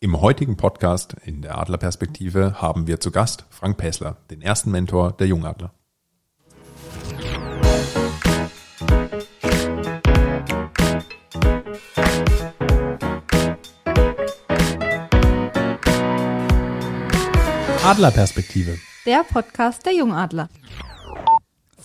Im heutigen Podcast in der Adlerperspektive haben wir zu Gast Frank Päsler, den ersten Mentor der Jungadler. Adlerperspektive. Der Podcast der Jungadler.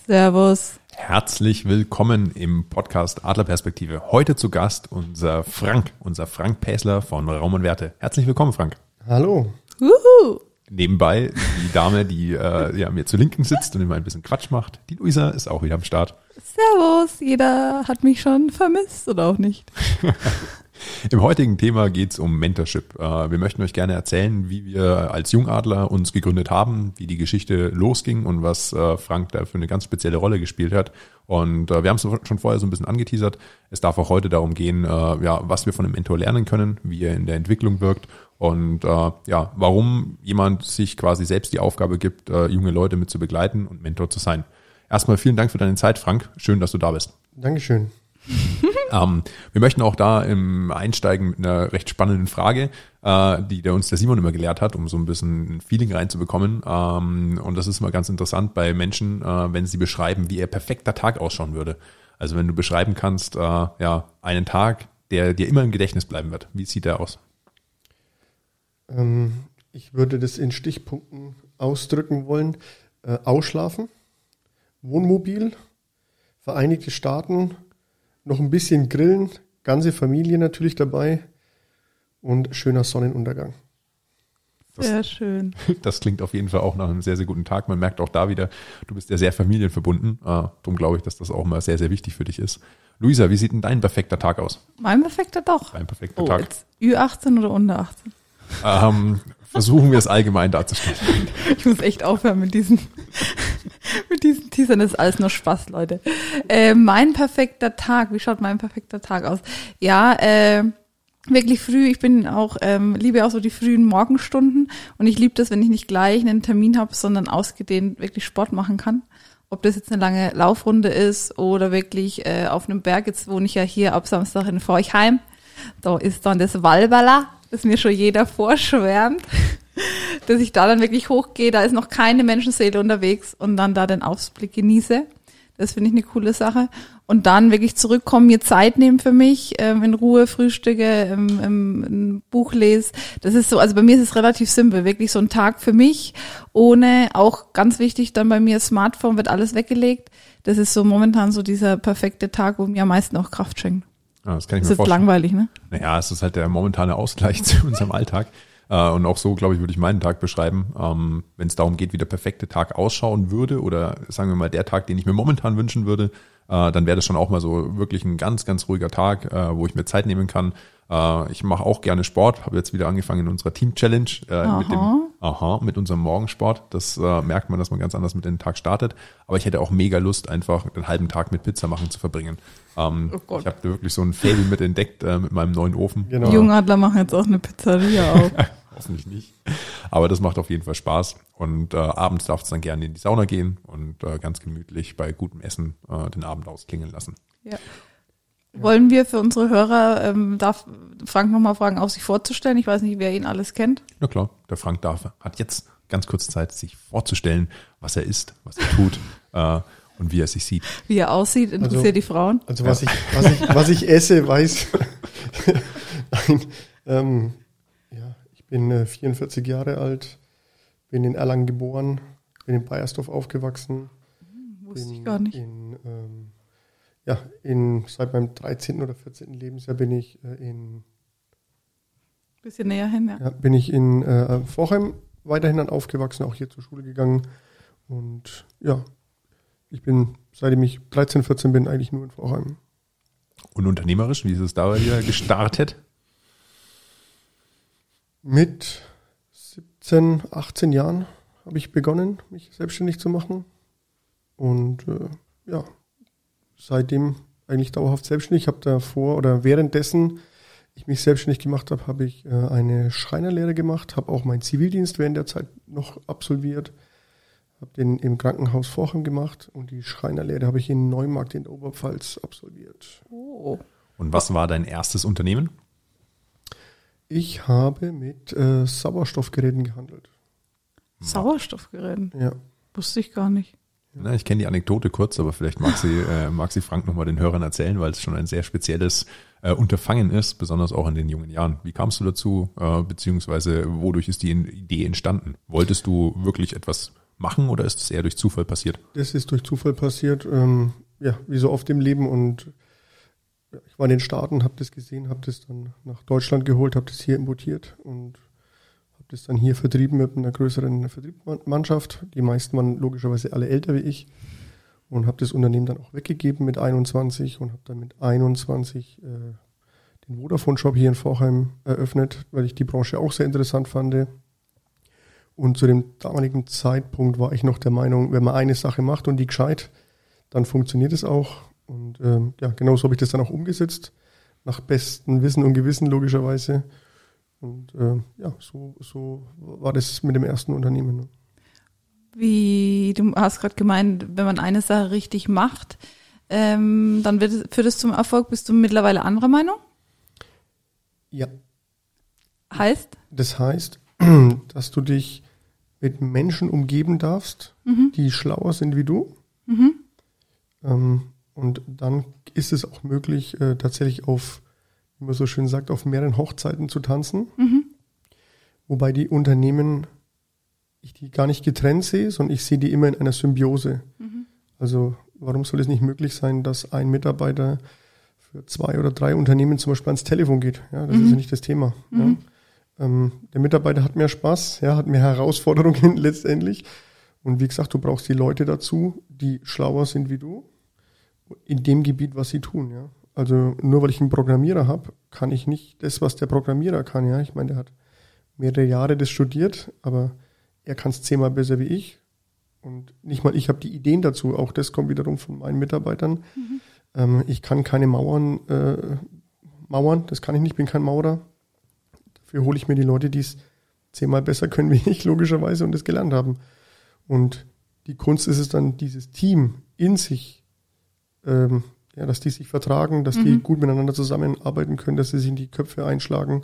Servus. Herzlich willkommen im Podcast Adlerperspektive. Heute zu Gast unser Frank, unser Frank Päsler von Raum und Werte. Herzlich willkommen, Frank. Hallo. Uhu. Nebenbei die Dame, die äh, ja, mir zur Linken sitzt und immer ein bisschen Quatsch macht. Die Luisa ist auch wieder am Start. Servus. Jeder hat mich schon vermisst oder auch nicht. Im heutigen Thema geht's um Mentorship. Äh, Wir möchten euch gerne erzählen, wie wir als Jungadler uns gegründet haben, wie die Geschichte losging und was äh, Frank da für eine ganz spezielle Rolle gespielt hat. Und äh, wir haben es schon vorher so ein bisschen angeteasert. Es darf auch heute darum gehen, ja, was wir von einem Mentor lernen können, wie er in der Entwicklung wirkt und ja, warum jemand sich quasi selbst die Aufgabe gibt, junge Leute mit zu begleiten und Mentor zu sein. Erstmal vielen Dank für deine Zeit, Frank. Schön, dass du da bist. Dankeschön. Ähm, wir möchten auch da im Einsteigen mit einer recht spannenden Frage, äh, die der uns der Simon immer gelehrt hat, um so ein bisschen ein Feeling reinzubekommen. Ähm, und das ist immer ganz interessant bei Menschen, äh, wenn sie beschreiben, wie ihr perfekter Tag ausschauen würde. Also wenn du beschreiben kannst, äh, ja, einen Tag, der dir immer im Gedächtnis bleiben wird. Wie sieht der aus? Ähm, ich würde das in Stichpunkten ausdrücken wollen. Äh, ausschlafen, Wohnmobil, Vereinigte Staaten, noch ein bisschen grillen, ganze Familie natürlich dabei und schöner Sonnenuntergang. Das- Sehr schön. Das klingt auf jeden Fall auch nach einem sehr, sehr guten Tag. Man merkt auch da wieder, du bist ja sehr familienverbunden. Äh, darum glaube ich, dass das auch mal sehr, sehr wichtig für dich ist. Luisa, wie sieht denn dein perfekter Tag aus? Mein perfekter doch. Dein perfekter Oh, Tag. jetzt Ü18 oder unter 18? Ähm, versuchen wir es allgemein darzustellen. Ich muss echt aufhören mit diesen, mit diesen Teasern. Ist alles nur Spaß, Leute. Äh, mein perfekter Tag. Wie schaut mein perfekter Tag aus? Ja, äh, wirklich früh. Ich bin auch, ähm, liebe auch so die frühen Morgenstunden. Und ich liebe das, wenn ich nicht gleich einen Termin habe, sondern ausgedehnt wirklich Sport machen kann. Ob das jetzt eine lange Laufrunde ist oder wirklich äh, auf einem Berg. Jetzt wohne ich ja hier ab Samstag in Forchheim. Da ist dann das Walberla, das mir schon jeder vorschwärmt dass ich da dann wirklich hochgehe, da ist noch keine Menschenseele unterwegs und dann da den Ausblick genieße. Das finde ich eine coole Sache. Und dann wirklich zurückkommen, mir Zeit nehmen für mich, ähm, in Ruhe frühstücke, ähm, ähm, ein Buch lese. Das ist so, also bei mir ist es relativ simpel, wirklich so ein Tag für mich, ohne auch ganz wichtig, dann bei mir Smartphone wird alles weggelegt. Das ist so momentan so dieser perfekte Tag, wo mir am meisten auch Kraft schenkt. Ja, das kann ich Das mir ist vorstellen. langweilig, ne? Naja, es ist halt der momentane Ausgleich zu unserem Alltag. Äh, Und auch so, glaube ich, würde ich meinen Tag beschreiben. Ähm, Wenn es darum geht, wie der perfekte Tag ausschauen würde oder sagen wir mal der Tag, den ich mir momentan wünschen würde, äh, dann wäre das schon auch mal so wirklich ein ganz, ganz ruhiger Tag, äh, wo ich mir Zeit nehmen kann. Äh, Ich mache auch gerne Sport, habe jetzt wieder angefangen in unserer Team-Challenge äh, mit dem Aha. Aha, mit unserem Morgensport. Das äh, merkt man, dass man ganz anders mit in den Tag startet. Aber ich hätte auch mega Lust, einfach den halben Tag mit Pizza machen zu verbringen. Ähm, Oh Gott. ich habe wirklich so ein Fable mit entdeckt äh, mit meinem neuen Ofen. Genau. Die Jungadler machen jetzt auch eine Pizzeria auf. Hoffentlich nicht. Aber das macht auf jeden Fall Spaß. Und äh, abends darf es dann gerne in die Sauna gehen und äh, ganz gemütlich bei gutem Essen äh, den Abend ausklingen lassen. Ja. Wollen wir für unsere Hörer, ähm, darf Frank nochmal fragen, auch sich vorzustellen? Ich weiß nicht, wer ihn alles kennt. Na klar, der Frank darf, hat jetzt ganz kurz Zeit, sich vorzustellen, was er ist, was er tut äh, und wie er sich sieht. Wie er aussieht, interessiert Also- die Frauen. Also was ich, was ich, was ich esse, weiß. Nein, ähm, ja, bin äh, 44 Jahre alt, bin in Erlangen geboren, bin in Bayersdorf aufgewachsen. Wusste bin ich gar nicht. In, ähm, ja, in, seit meinem 13. oder 14. Lebensjahr bin ich äh, in, Bisschen näher hin, ja. ja, bin ich in äh, Vorheim weiterhin dann aufgewachsen, auch hier zur Schule gegangen. Und ja, ich bin, seitdem ich 13, 14 bin, eigentlich nur in Vorheim. Und unternehmerisch, wie ist es da dir gestartet? Mit 17, 18 Jahren habe ich begonnen, mich selbstständig zu machen. Und äh, ja, seitdem eigentlich dauerhaft selbstständig. Ich habe davor oder währenddessen ich mich selbstständig gemacht habe, habe ich äh, eine Schreinerlehre gemacht, habe auch meinen Zivildienst während der Zeit noch absolviert, habe den im Krankenhaus Vorheim gemacht und die Schreinerlehre habe ich in Neumarkt in der Oberpfalz absolviert. Oh. Und was war dein erstes Unternehmen? Ich habe mit äh, Sauerstoffgeräten gehandelt. Sauerstoffgeräten? Ja. Wusste ich gar nicht. Na, ich kenne die Anekdote kurz, aber vielleicht mag sie, äh, mag sie Frank nochmal den Hörern erzählen, weil es schon ein sehr spezielles äh, Unterfangen ist, besonders auch in den jungen Jahren. Wie kamst du dazu, äh, beziehungsweise wodurch ist die Idee entstanden? Wolltest du wirklich etwas machen oder ist es eher durch Zufall passiert? Das ist durch Zufall passiert, ähm, ja, wie so oft im Leben und ich war in den Staaten, habe das gesehen, habe das dann nach Deutschland geholt, habe das hier importiert und habe das dann hier vertrieben mit einer größeren Vertriebsmannschaft. Die meisten waren logischerweise alle älter wie ich und habe das Unternehmen dann auch weggegeben mit 21 und habe dann mit 21 äh, den Vodafone-Shop hier in Vorheim eröffnet, weil ich die Branche auch sehr interessant fand. Und zu dem damaligen Zeitpunkt war ich noch der Meinung, wenn man eine Sache macht und die gescheit, dann funktioniert es auch. Und ähm, ja, genauso habe ich das dann auch umgesetzt, nach bestem Wissen und Gewissen logischerweise. Und äh, ja, so, so war das mit dem ersten Unternehmen. Ne? Wie, du hast gerade gemeint, wenn man eine Sache richtig macht, ähm, dann wird führt es zum Erfolg. Bist du mittlerweile anderer Meinung? Ja. Heißt? Das heißt, dass du dich mit Menschen umgeben darfst, mhm. die schlauer sind wie du. Mhm. Ähm, und dann ist es auch möglich, äh, tatsächlich auf, wie man so schön sagt, auf mehreren Hochzeiten zu tanzen. Mhm. Wobei die Unternehmen, ich die gar nicht getrennt sehe, sondern ich sehe die immer in einer Symbiose. Mhm. Also warum soll es nicht möglich sein, dass ein Mitarbeiter für zwei oder drei Unternehmen zum Beispiel ans Telefon geht? Ja, das ist ja mhm. nicht das Thema. Ja. Mhm. Ähm, der Mitarbeiter hat mehr Spaß, ja, hat mehr Herausforderungen letztendlich. Und wie gesagt, du brauchst die Leute dazu, die schlauer sind wie du, in dem Gebiet, was sie tun, ja. Also nur weil ich einen Programmierer habe, kann ich nicht das, was der Programmierer kann, ja. Ich meine, der hat mehrere Jahre das studiert, aber er kann es zehnmal besser wie ich. Und nicht mal ich habe die Ideen dazu. Auch das kommt wiederum von meinen Mitarbeitern. Mhm. Ähm, ich kann keine Mauern äh, mauern, das kann ich nicht, bin kein Maurer. Dafür hole ich mir die Leute, die es zehnmal besser können wie ich, logischerweise, und das gelernt haben. Und die Kunst ist es dann, dieses Team in sich ähm, ja, dass die sich vertragen, dass mhm. die gut miteinander zusammenarbeiten können, dass sie sich in die Köpfe einschlagen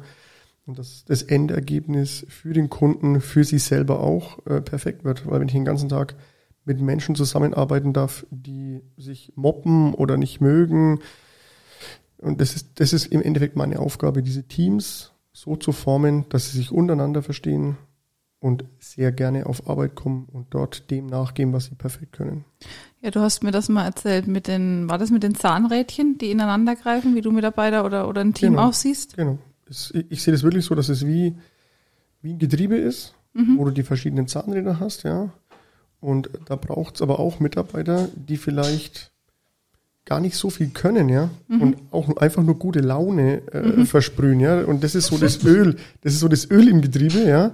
und dass das Endergebnis für den Kunden, für sie selber auch äh, perfekt wird. Weil wenn ich den ganzen Tag mit Menschen zusammenarbeiten darf, die sich moppen oder nicht mögen, und das ist, das ist im Endeffekt meine Aufgabe, diese Teams so zu formen, dass sie sich untereinander verstehen und sehr gerne auf Arbeit kommen und dort dem nachgehen, was sie perfekt können. Ja, du hast mir das mal erzählt mit den, war das mit den Zahnrädchen, die ineinander greifen, wie du Mitarbeiter oder, oder ein Team genau, auch siehst? Genau. Es, ich, ich sehe das wirklich so, dass es wie, wie ein Getriebe ist, mhm. wo du die verschiedenen Zahnräder hast, ja. Und da braucht es aber auch Mitarbeiter, die vielleicht gar nicht so viel können, ja, mhm. und auch einfach nur gute Laune äh, mhm. versprühen, ja. Und das ist so das Öl, das ist so das Öl im Getriebe, ja.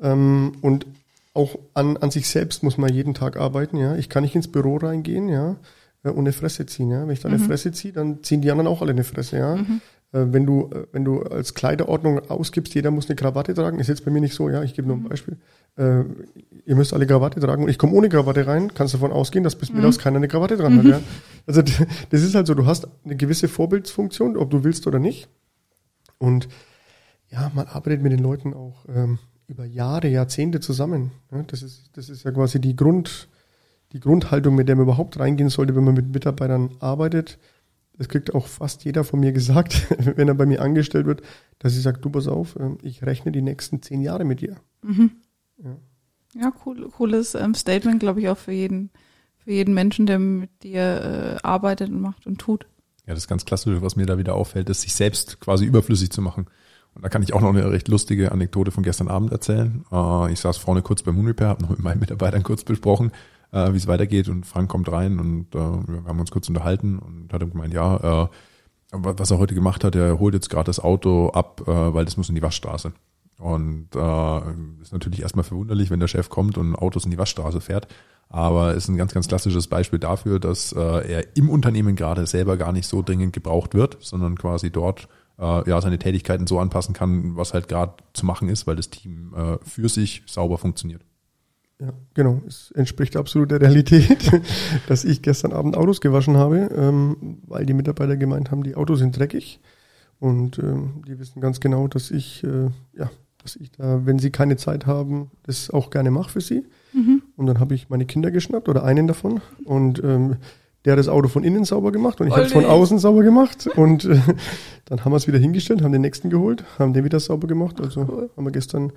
Ähm, und auch an, an sich selbst muss man jeden Tag arbeiten, ja. Ich kann nicht ins Büro reingehen, ja, äh, und eine Fresse ziehen, ja. Wenn ich da eine mhm. Fresse ziehe, dann ziehen die anderen auch alle eine Fresse, ja. Mhm. Äh, wenn du, äh, wenn du als Kleiderordnung ausgibst, jeder muss eine Krawatte tragen, ist jetzt bei mir nicht so, ja. Ich gebe nur ein mhm. Beispiel. Äh, ihr müsst alle Krawatte tragen und ich komme ohne Krawatte rein, kannst davon ausgehen, dass bis mhm. mittags keiner eine Krawatte dran hat, ja. Also das ist halt so, du hast eine gewisse Vorbildsfunktion, ob du willst oder nicht. Und ja, man arbeitet mit den Leuten auch ähm, über Jahre, Jahrzehnte zusammen. das, ist, das ist ja quasi die, Grund, die Grundhaltung, mit der man überhaupt reingehen sollte, wenn man mit Mitarbeitern arbeitet. Das kriegt auch fast jeder von mir gesagt, wenn er bei mir angestellt wird, dass ich sage, du pass auf, ähm, ich rechne die nächsten zehn Jahre mit dir. Mhm. Ja. ja, cool, cooles ähm, Statement, glaube ich, auch für jeden, für jeden Menschen, der mit dir äh, arbeitet und macht und tut. Ja, das ist ganz klassisch, was mir da wieder auffällt, ist, sich selbst quasi überflüssig zu machen. Und da kann ich auch noch eine recht lustige Anekdote von gestern Abend erzählen. Äh, ich saß vorne kurz beim Moon Repair, habe noch mit meinen Mitarbeitern kurz besprochen, äh, wie es weitergeht. Und Frank kommt rein und äh, wir haben uns kurz unterhalten und hat gemeint, ja, was er heute gemacht hat, er holt jetzt gerade das Auto ab, weil das muss in die Waschstraße. Und ist natürlich erstmal verwunderlich, wenn der Chef kommt und Autos in die Waschstraße fährt. Aber ist ein ganz, ganz klassisches Beispiel dafür, dass er im Unternehmen gerade selber gar nicht so dringend gebraucht wird, sondern quasi dort äh, ja seine Tätigkeiten so anpassen kann, was halt gerade zu machen ist, weil das Team äh, für sich sauber funktioniert. Ja, genau. Es entspricht absolut der Realität, dass ich gestern Abend Autos gewaschen habe, ähm, weil die Mitarbeiter gemeint haben, die Autos sind dreckig. Und ähm, die wissen ganz genau, dass ich, äh, ja, dass ich da, wenn sie keine Zeit haben, das auch gerne mache für sie. Mhm. Und dann habe ich meine Kinder geschnappt oder einen davon und ähm, der hat das Auto von innen sauber gemacht und ich habe es von außen sauber gemacht und äh, dann haben wir es wieder hingestellt, haben den nächsten geholt, haben den wieder sauber gemacht. Also cool. haben wir gestern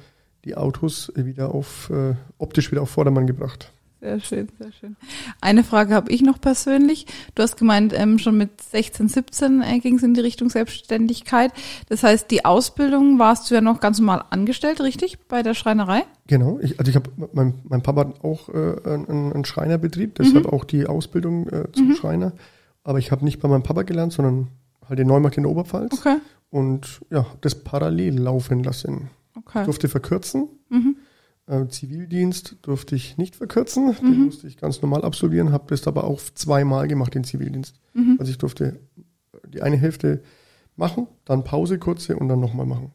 die Autos wieder auf äh, optisch wieder auf Vordermann gebracht. Sehr schön, sehr schön. Eine Frage habe ich noch persönlich. Du hast gemeint, ähm, schon mit 16, 17 äh, ging es in die Richtung Selbstständigkeit. Das heißt, die Ausbildung warst du ja noch ganz normal angestellt, richtig? Bei der Schreinerei? Genau, ich, also ich habe, mein, mein Papa hat auch äh, einen, einen Schreinerbetrieb, deshalb auch die Ausbildung äh, zum Schreiner. Aber ich habe nicht bei meinem Papa gelernt, sondern halt den Neumarkt in der Oberpfalz Okay. und ja, hab das parallel laufen lassen. Okay. Durfte verkürzen. Mhm. Äh, Zivildienst durfte ich nicht verkürzen, den musste ich ganz normal absolvieren, habe das aber auch zweimal gemacht, den Zivildienst. Mhm. Also ich durfte die eine Hälfte machen, dann Pause kurze und dann nochmal machen.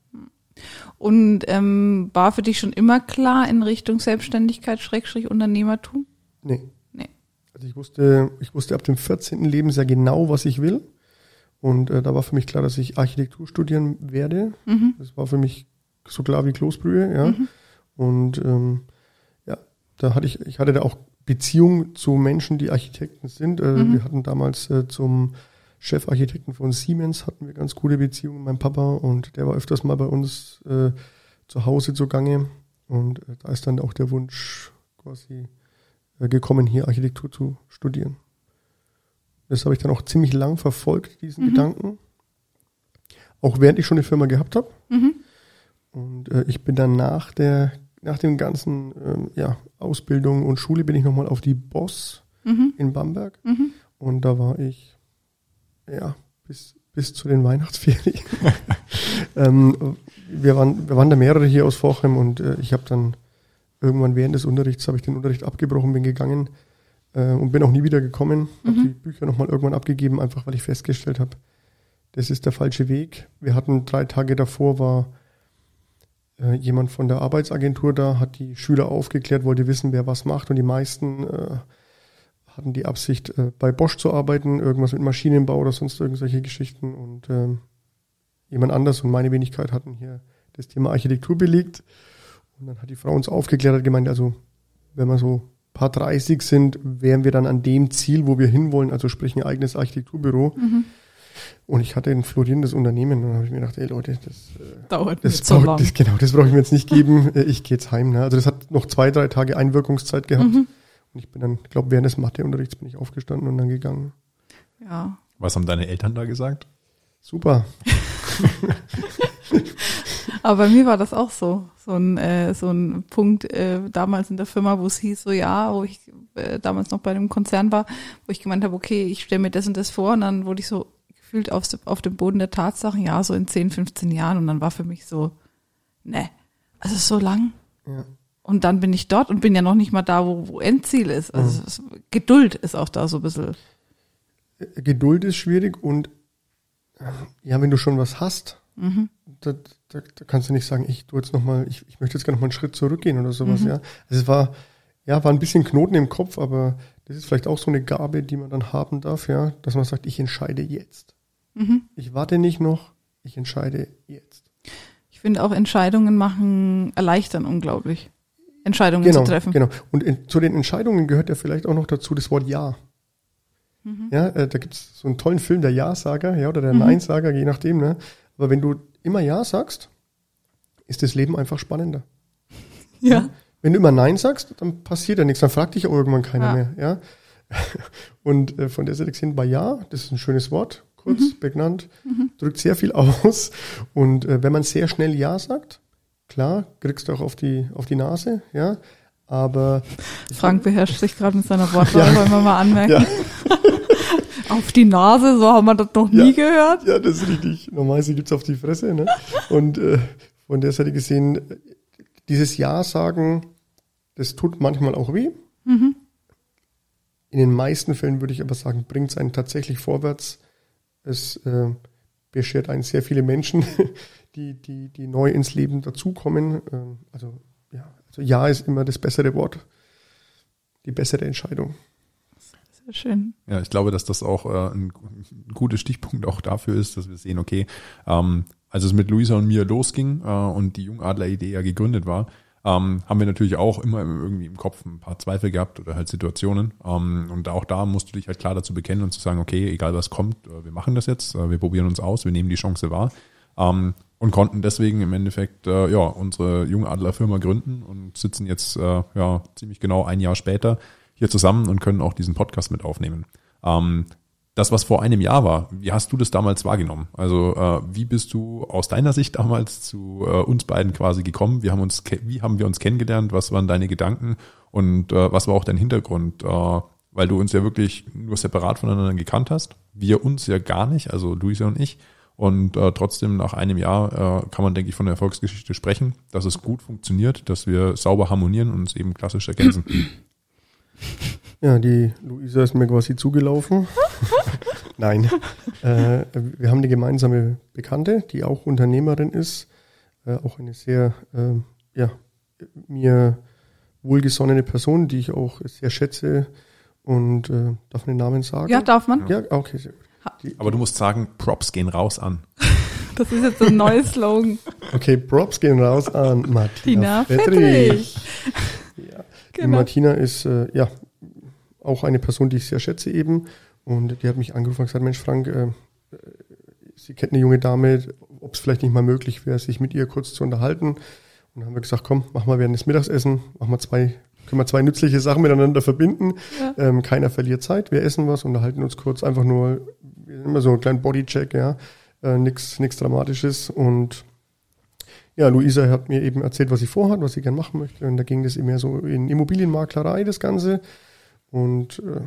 Und ähm, war für dich schon immer klar in Richtung Selbstständigkeit, Schrägstrich Unternehmertum? Nee. Nee. Also ich wusste, ich wusste ab dem 14. Lebensjahr genau, was ich will. Und äh, da war für mich klar, dass ich Architektur studieren werde. Mhm. Das war für mich so klar wie Kloßbrühe, ja. Und ähm, ja, da hatte ich, ich hatte da auch Beziehung zu Menschen, die Architekten sind. Äh, Mhm. Wir hatten damals äh, zum Chefarchitekten von Siemens hatten wir ganz gute Beziehungen, mein Papa, und der war öfters mal bei uns äh, zu Hause zugange. Und äh, da ist dann auch der Wunsch quasi äh, gekommen, hier Architektur zu studieren. Das habe ich dann auch ziemlich lang verfolgt, diesen Mhm. Gedanken. Auch während ich schon eine Firma gehabt habe. Mhm. Und äh, ich bin dann nach der, nach dem ganzen ähm, ja, Ausbildung und Schule bin ich nochmal auf die Boss Mhm. in Bamberg. Mhm. Und da war ich ja bis, bis zu den Weihnachtsferien. ähm, wir, waren, wir waren da mehrere hier aus Vorchem und äh, ich habe dann irgendwann während des Unterrichts habe ich den Unterricht abgebrochen, bin gegangen äh, und bin auch nie wieder gekommen. Habe Mhm. die Bücher nochmal irgendwann abgegeben, einfach weil ich festgestellt habe, das ist der falsche Weg. Wir hatten drei Tage davor war äh, jemand von der Arbeitsagentur da, hat die Schüler aufgeklärt, wollte wissen, wer was macht und die meisten äh, hatten die Absicht, äh, bei Bosch zu arbeiten, irgendwas mit Maschinenbau oder sonst irgendwelche Geschichten und ähm, jemand anders und meine Wenigkeit hatten hier das Thema Architektur belegt und dann hat die Frau uns aufgeklärt, hat gemeint, also wenn wir so paar 30 sind, wären wir dann an dem Ziel, wo wir hinwollen, also sprich ein eigenes Architekturbüro. Mhm. Und ich hatte ein florierendes Unternehmen und dann habe ich mir gedacht, ey Leute, das, äh, Dauert das, nicht so brauch, lang. das genau, das brauche ich mir jetzt nicht geben. Äh, Ich gehe jetzt heim. Ne? Also das hat noch zwei, drei Tage Einwirkungszeit gehabt. Mhm. Und ich bin dann, ich glaube, während des Matheunterrichts bin ich aufgestanden und dann gegangen. Ja. Was haben deine Eltern da gesagt? Super. Aber bei mir war das auch so. So ein, äh, so ein Punkt äh, damals in der Firma, wo es hieß, so ja, wo ich äh, damals noch bei einem Konzern war, wo ich gemeint habe, okay, ich stelle mir das und das vor und dann wurde ich so gefühlt auf, auf dem Boden der Tatsachen, ja, so in 10, 15 Jahren und dann war für mich so, ne, also so lang. Ja. Und dann bin ich dort und bin ja noch nicht mal da, wo, wo Endziel ist. Also es, Geduld ist auch da so ein bisschen. Äh, Geduld ist schwierig und äh, ja, wenn du schon was hast, Mhm. da, da, da kannst du nicht sagen, ich tu jetzt noch mal, ich, ich möchte jetzt gerne noch mal einen Schritt zurückgehen oder sowas, Mhm. ja. Also es war, ja, war ein bisschen Knoten im Kopf, aber das ist vielleicht auch so eine Gabe, die man dann haben darf, ja, dass man sagt, ich entscheide jetzt. Mhm. Ich warte nicht noch, ich entscheide jetzt. Ich finde auch Entscheidungen machen, erleichtern unglaublich. Entscheidungen Genau, zu treffen. genau. Und in, zu den Entscheidungen gehört ja vielleicht auch noch dazu das Wort Ja. Mhm. Ja, äh, da gibt's so einen tollen Film, der Ja-Sager, ja, oder der Mhm. Nein-Sager, je nachdem, ne. Aber wenn du immer Ja sagst, ist das Leben einfach spannender. Ja. Wenn du immer Nein sagst, dann passiert ja nichts, dann fragt dich auch irgendwann keiner Ja. mehr, ja. Und äh, von der Seite gesehen bei Ja, das ist ein schönes Wort, kurz, Mhm. prägnant, drückt sehr viel aus. Und äh, wenn man sehr schnell Ja sagt, klar, kriegst du auch auf die, auf die Nase, ja. Aber Frank beherrscht sich gerade mit seiner Wortwahl, Ja. wollen wir mal anmerken. Ja. Auf die Nase, so haben wir das noch nie gehört. Ja, das ist richtig. Normalerweise gibt's auf die Fresse. Ne? Und äh, von der Seite gesehen, dieses Ja sagen, das tut manchmal auch weh. Mhm. In den meisten Fällen würde ich aber sagen, bringt es einen tatsächlich vorwärts. Es äh, beschert einen sehr viele Menschen, die, die, die neu ins Leben dazukommen. Ähm, also, ja, also Ja ist immer das bessere Wort, die bessere Entscheidung. Sehr schön. Ja, ich glaube, dass das auch äh, ein, ein guter Stichpunkt auch dafür ist, dass wir sehen, okay, ähm, als es mit Luisa und mir losging äh, und die Jungadler-Idee ja gegründet war, ähm, haben wir natürlich auch immer irgendwie im Kopf ein paar Zweifel gehabt oder halt Situationen. Ähm, und auch da musst du dich halt klar dazu bekennen und zu sagen, okay, egal was kommt, äh, wir machen das jetzt, äh, wir probieren uns aus, wir nehmen die Chance wahr. Ähm, und konnten deswegen im Endeffekt äh, ja unsere Jungadler-Firma gründen und sitzen jetzt äh, ja ziemlich genau ein Jahr später hier zusammen und können auch diesen Podcast mit aufnehmen. Ähm, das, was vor einem Jahr war, wie hast du das damals wahrgenommen? Also äh, wie bist du aus deiner Sicht damals zu äh, uns beiden quasi gekommen? Wie haben, uns, wie haben wir uns kennengelernt? Was waren deine Gedanken? Und äh, was war auch dein Hintergrund? Äh, weil du uns ja wirklich nur separat voneinander gekannt hast. Wir uns ja gar nicht, also Luisa und ich. Und äh, trotzdem nach einem Jahr äh, kann man, denke ich, von der Erfolgsgeschichte sprechen, dass es gut funktioniert, dass wir sauber harmonieren und uns eben klassisch ergänzen. Ja, die Luisa ist mir quasi zugelaufen. Nein. Äh, wir haben eine gemeinsame Bekannte, die auch Unternehmerin ist, äh, auch eine sehr, äh, ja, mir wohlgesonnene Person, die ich auch sehr schätze und äh, darf man den Namen sagen? Ja, darf man. Ja, okay, sehr gut. Die, Aber du musst sagen, Props gehen raus an. Das ist jetzt ein neues Slogan. Okay, Props gehen raus an Martina Tina Fettrich. Ja. Genau. Die Martina ist äh, ja auch eine Person, die ich sehr schätze eben. Und die hat mich angerufen und gesagt, Mensch Frank, äh, sie kennt eine junge Dame, ob es vielleicht nicht mal möglich wäre, sich mit ihr kurz zu unterhalten. Und dann haben wir gesagt, komm, mach mal während des Mittagessen, mach mal zwei, können wir zwei nützliche Sachen miteinander verbinden. Ja. Ähm, keiner verliert Zeit, wir essen was, unterhalten uns kurz, einfach nur immer so einen kleinen Bodycheck, ja, äh, nichts nix Dramatisches. Und ja, Luisa hat mir eben erzählt, was sie vorhat, was sie gern machen möchte. Und da ging das immer so in Immobilienmaklerei, das Ganze. Und äh,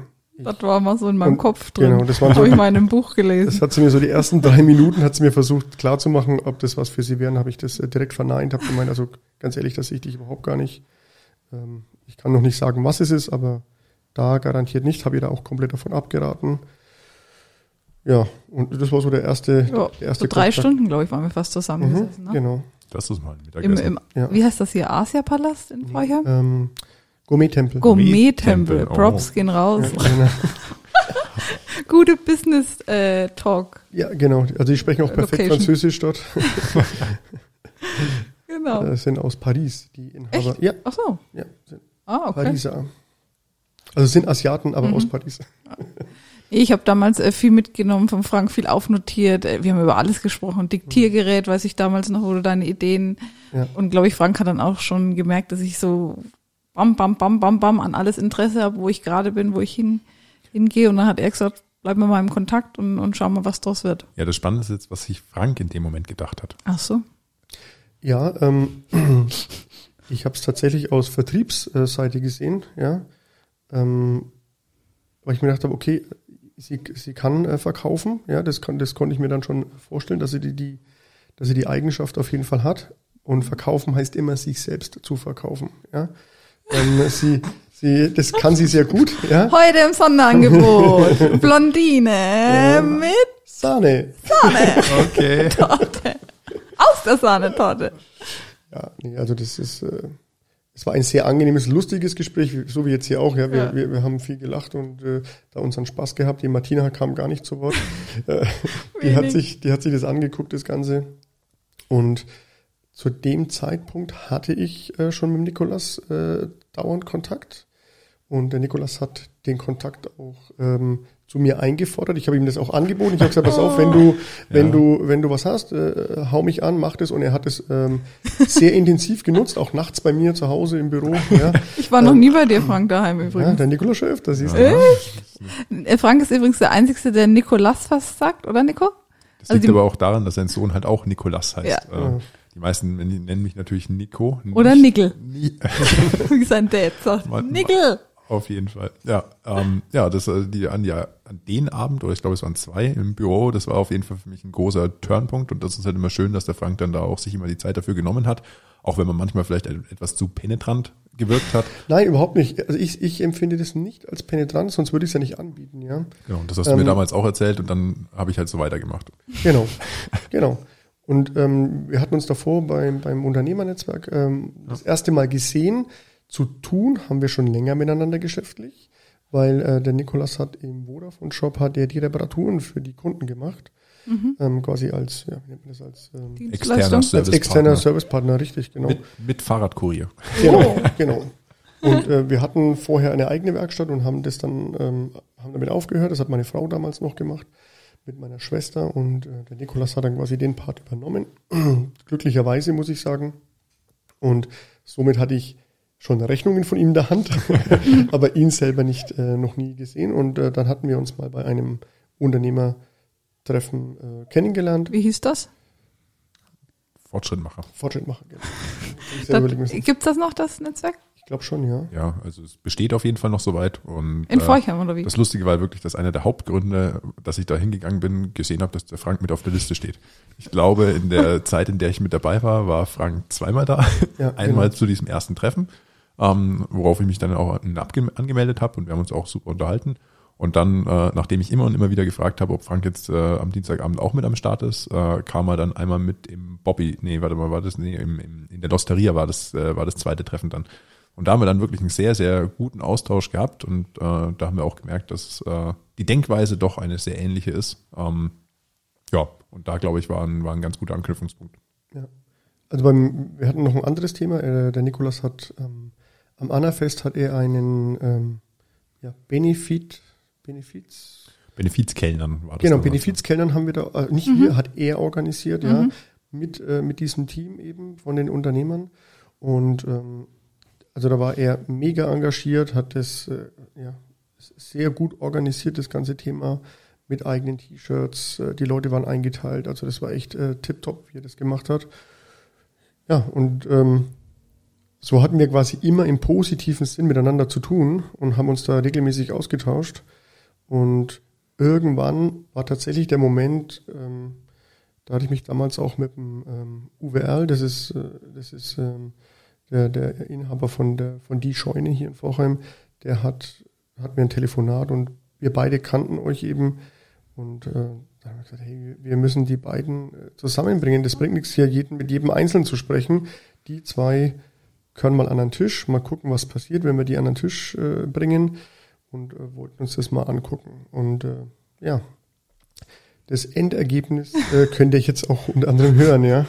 das war mal so in meinem und, Kopf drin. Genau, das war so, ich mal in einem Buch gelesen. Das hat sie mir so die ersten drei Minuten hat sie mir versucht klarzumachen, ob das was für sie wäre. Habe ich das äh, direkt verneint, habe gemeint, also ganz ehrlich, das sehe ich dich überhaupt gar nicht. Ähm, ich kann noch nicht sagen, was es ist, aber da garantiert nicht. Habe ihr da auch komplett davon abgeraten. Ja, und das war so der erste, ja, der erste so drei Kontakt. Stunden, glaube ich, waren wir fast zusammengesessen. Mhm, ne? Genau. Das ist mal ein Mittagessen. Im, im, ja. Wie heißt das hier? Asia-Palast in Feuchheim? Ähm, Gourmet-Tempel. Gourmet-Tempel. Props oh. gehen raus. Ja, genau. Gute Business-Talk. Äh, ja, genau. Also, die sprechen auch perfekt Location. Französisch dort. genau. Das sind aus Paris, die Inhaber. Echt? Ja. Ach so. Ja, sind ah, okay. Pariser. Also sind Asiaten, aber mhm. aus Paris. Ich habe damals äh, viel mitgenommen von Frank, viel aufnotiert. Äh, wir haben über alles gesprochen. Diktiergerät, weiß ich damals noch, oder deine Ideen. Ja. Und glaube ich, Frank hat dann auch schon gemerkt, dass ich so bam, bam, bam, bam, bam an alles Interesse habe, wo ich gerade bin, wo ich hin, hingehe. Und dann hat er gesagt, bleib mal im Kontakt und, und schau mal, was draus wird. Ja, das Spannende ist jetzt, was sich Frank in dem Moment gedacht hat. Ach so. Ja, ähm, ich habe es tatsächlich aus Vertriebsseite gesehen, ja. Ähm, weil ich mir gedacht habe, okay, sie, sie kann äh, verkaufen, ja, das, kann, das konnte ich mir dann schon vorstellen, dass sie die, die, dass sie die Eigenschaft auf jeden Fall hat. Und verkaufen heißt immer, sich selbst zu verkaufen, ja. Ähm, sie, sie, das kann sie sehr gut. Ja? Heute im Sonderangebot. Blondine ja. mit Sahne. Sahne. Okay. Torte. Aus der Sahnetorte. Ja, nee, also das ist, äh, es war ein sehr angenehmes, lustiges Gespräch, so wie jetzt hier auch. Ja, wir, ja. wir, wir haben viel gelacht und äh, da unseren Spaß gehabt. Die Martina kam gar nicht zu Wort. äh, die hat sich, die hat sich das angeguckt, das Ganze. Und zu dem Zeitpunkt hatte ich äh, schon mit Nikolas äh, dauernd Kontakt. Und der Nikolas hat den Kontakt auch ähm, zu mir eingefordert. Ich habe ihm das auch angeboten. Ich habe gesagt, pass auf, wenn du, wenn ja. du, wenn du was hast, äh, hau mich an, mach das. Und er hat es ähm, sehr intensiv genutzt, auch nachts bei mir zu Hause im Büro. Ja. Ich war noch ähm, nie bei dir, Frank, daheim übrigens. Ja, der Nikolaus Schöf, das ist ja. Echt? Frank ist übrigens der Einzige, der Nikolas fast sagt, oder Nico? Das also liegt aber auch daran, dass sein Sohn halt auch Nikolas heißt. Ja. Äh, die meisten nennen mich natürlich Nico. Oder Nickel. Wie sein Dad sagt. Nickel. Auf jeden Fall. Ja, ähm, ja, das äh, die an ja an den Abend oder ich glaube es waren zwei im Büro. Das war auf jeden Fall für mich ein großer Turnpunkt und das ist halt immer schön, dass der Frank dann da auch sich immer die Zeit dafür genommen hat, auch wenn man manchmal vielleicht etwas zu penetrant gewirkt hat. Nein, überhaupt nicht. Also ich, ich empfinde das nicht als penetrant, sonst würde ich es ja nicht anbieten, ja. Genau, das hast du mir ähm, damals auch erzählt und dann habe ich halt so weitergemacht. Genau, genau. Und ähm, wir hatten uns davor beim, beim Unternehmernetzwerk ähm, ja. das erste Mal gesehen. Zu tun haben wir schon länger miteinander geschäftlich. weil äh, der Nikolas hat im Vodafone-Shop hat er die Reparaturen für die Kunden gemacht. Mhm. Ähm, quasi als, ja, wie nennt man das, als, ähm, Externer als externer Servicepartner. Servicepartner, richtig, genau. Mit, mit Fahrradkurier. Genau, genau. Und äh, wir hatten vorher eine eigene Werkstatt und haben das dann, ähm, haben damit aufgehört. Das hat meine Frau damals noch gemacht mit meiner Schwester und äh, der Nikolas hat dann quasi den Part übernommen. Glücklicherweise muss ich sagen. Und somit hatte ich schon Rechnungen von ihm in der Hand, aber ihn selber nicht äh, noch nie gesehen. Und äh, dann hatten wir uns mal bei einem Unternehmertreffen äh, kennengelernt. Wie hieß das? Fortschrittmacher. Fortschrittmacher. Genau. Gibt es das noch, das Netzwerk? Ich glaube schon, ja. Ja, also es besteht auf jeden Fall noch soweit. Und, In äh, Forchheim oder wie? Das Lustige war wirklich, dass einer der Hauptgründe, dass ich da hingegangen bin, gesehen habe, dass der Frank mit auf der Liste steht. Ich glaube, in der Zeit, in der ich mit dabei war, war Frank zweimal da. Ja, Einmal genau. zu diesem ersten Treffen, ähm, worauf ich mich dann auch angemeldet habe und wir haben uns auch super unterhalten. Und dann, äh, nachdem ich immer und immer wieder gefragt habe, ob Frank jetzt äh, am Dienstagabend auch mit am Start ist, äh, kam er dann einmal mit im Bobby, nee, warte mal, war das, nee, im, im, in der Losteria war das, äh, war das zweite Treffen dann. Und da haben wir dann wirklich einen sehr, sehr guten Austausch gehabt und äh, da haben wir auch gemerkt, dass äh, die Denkweise doch eine sehr ähnliche ist. Ähm, ja, und da glaube ich war ein, war ein ganz guter Anknüpfungspunkt. Ja. Also beim, wir hatten noch ein anderes Thema. Äh, der Nikolas hat ähm, am Annafest hat er einen ähm, ja, Benefit, Benefiz, Benefizkellnern war das. genau. Benefizkellnern haben wir da, äh, nicht wir, hat er organisiert, ja, mit, äh, mit diesem Team eben von den Unternehmern. Und ähm, also da war er mega engagiert, hat das äh, ja, sehr gut organisiert, das ganze Thema mit eigenen T-Shirts. Äh, die Leute waren eingeteilt, also das war echt äh, tipptopp, wie er das gemacht hat. Ja, und ähm, so hatten wir quasi immer im positiven Sinn miteinander zu tun und haben uns da regelmäßig ausgetauscht. Und irgendwann war tatsächlich der Moment, ähm, da hatte ich mich damals auch mit dem ähm, Uwe Erl, das ist, äh, das ist ähm, der, der Inhaber von der von die Scheune hier in Vorheim, der hat, hat mir ein Telefonat und wir beide kannten euch eben und äh, da haben wir gesagt, hey, wir müssen die beiden äh, zusammenbringen. Das bringt nichts hier, jeden, mit jedem Einzelnen zu sprechen. Die zwei können mal an den Tisch, mal gucken, was passiert, wenn wir die an den Tisch äh, bringen und äh, wollten uns das mal angucken. Und äh, ja, das Endergebnis äh, könnt ihr jetzt auch unter anderem hören, ja.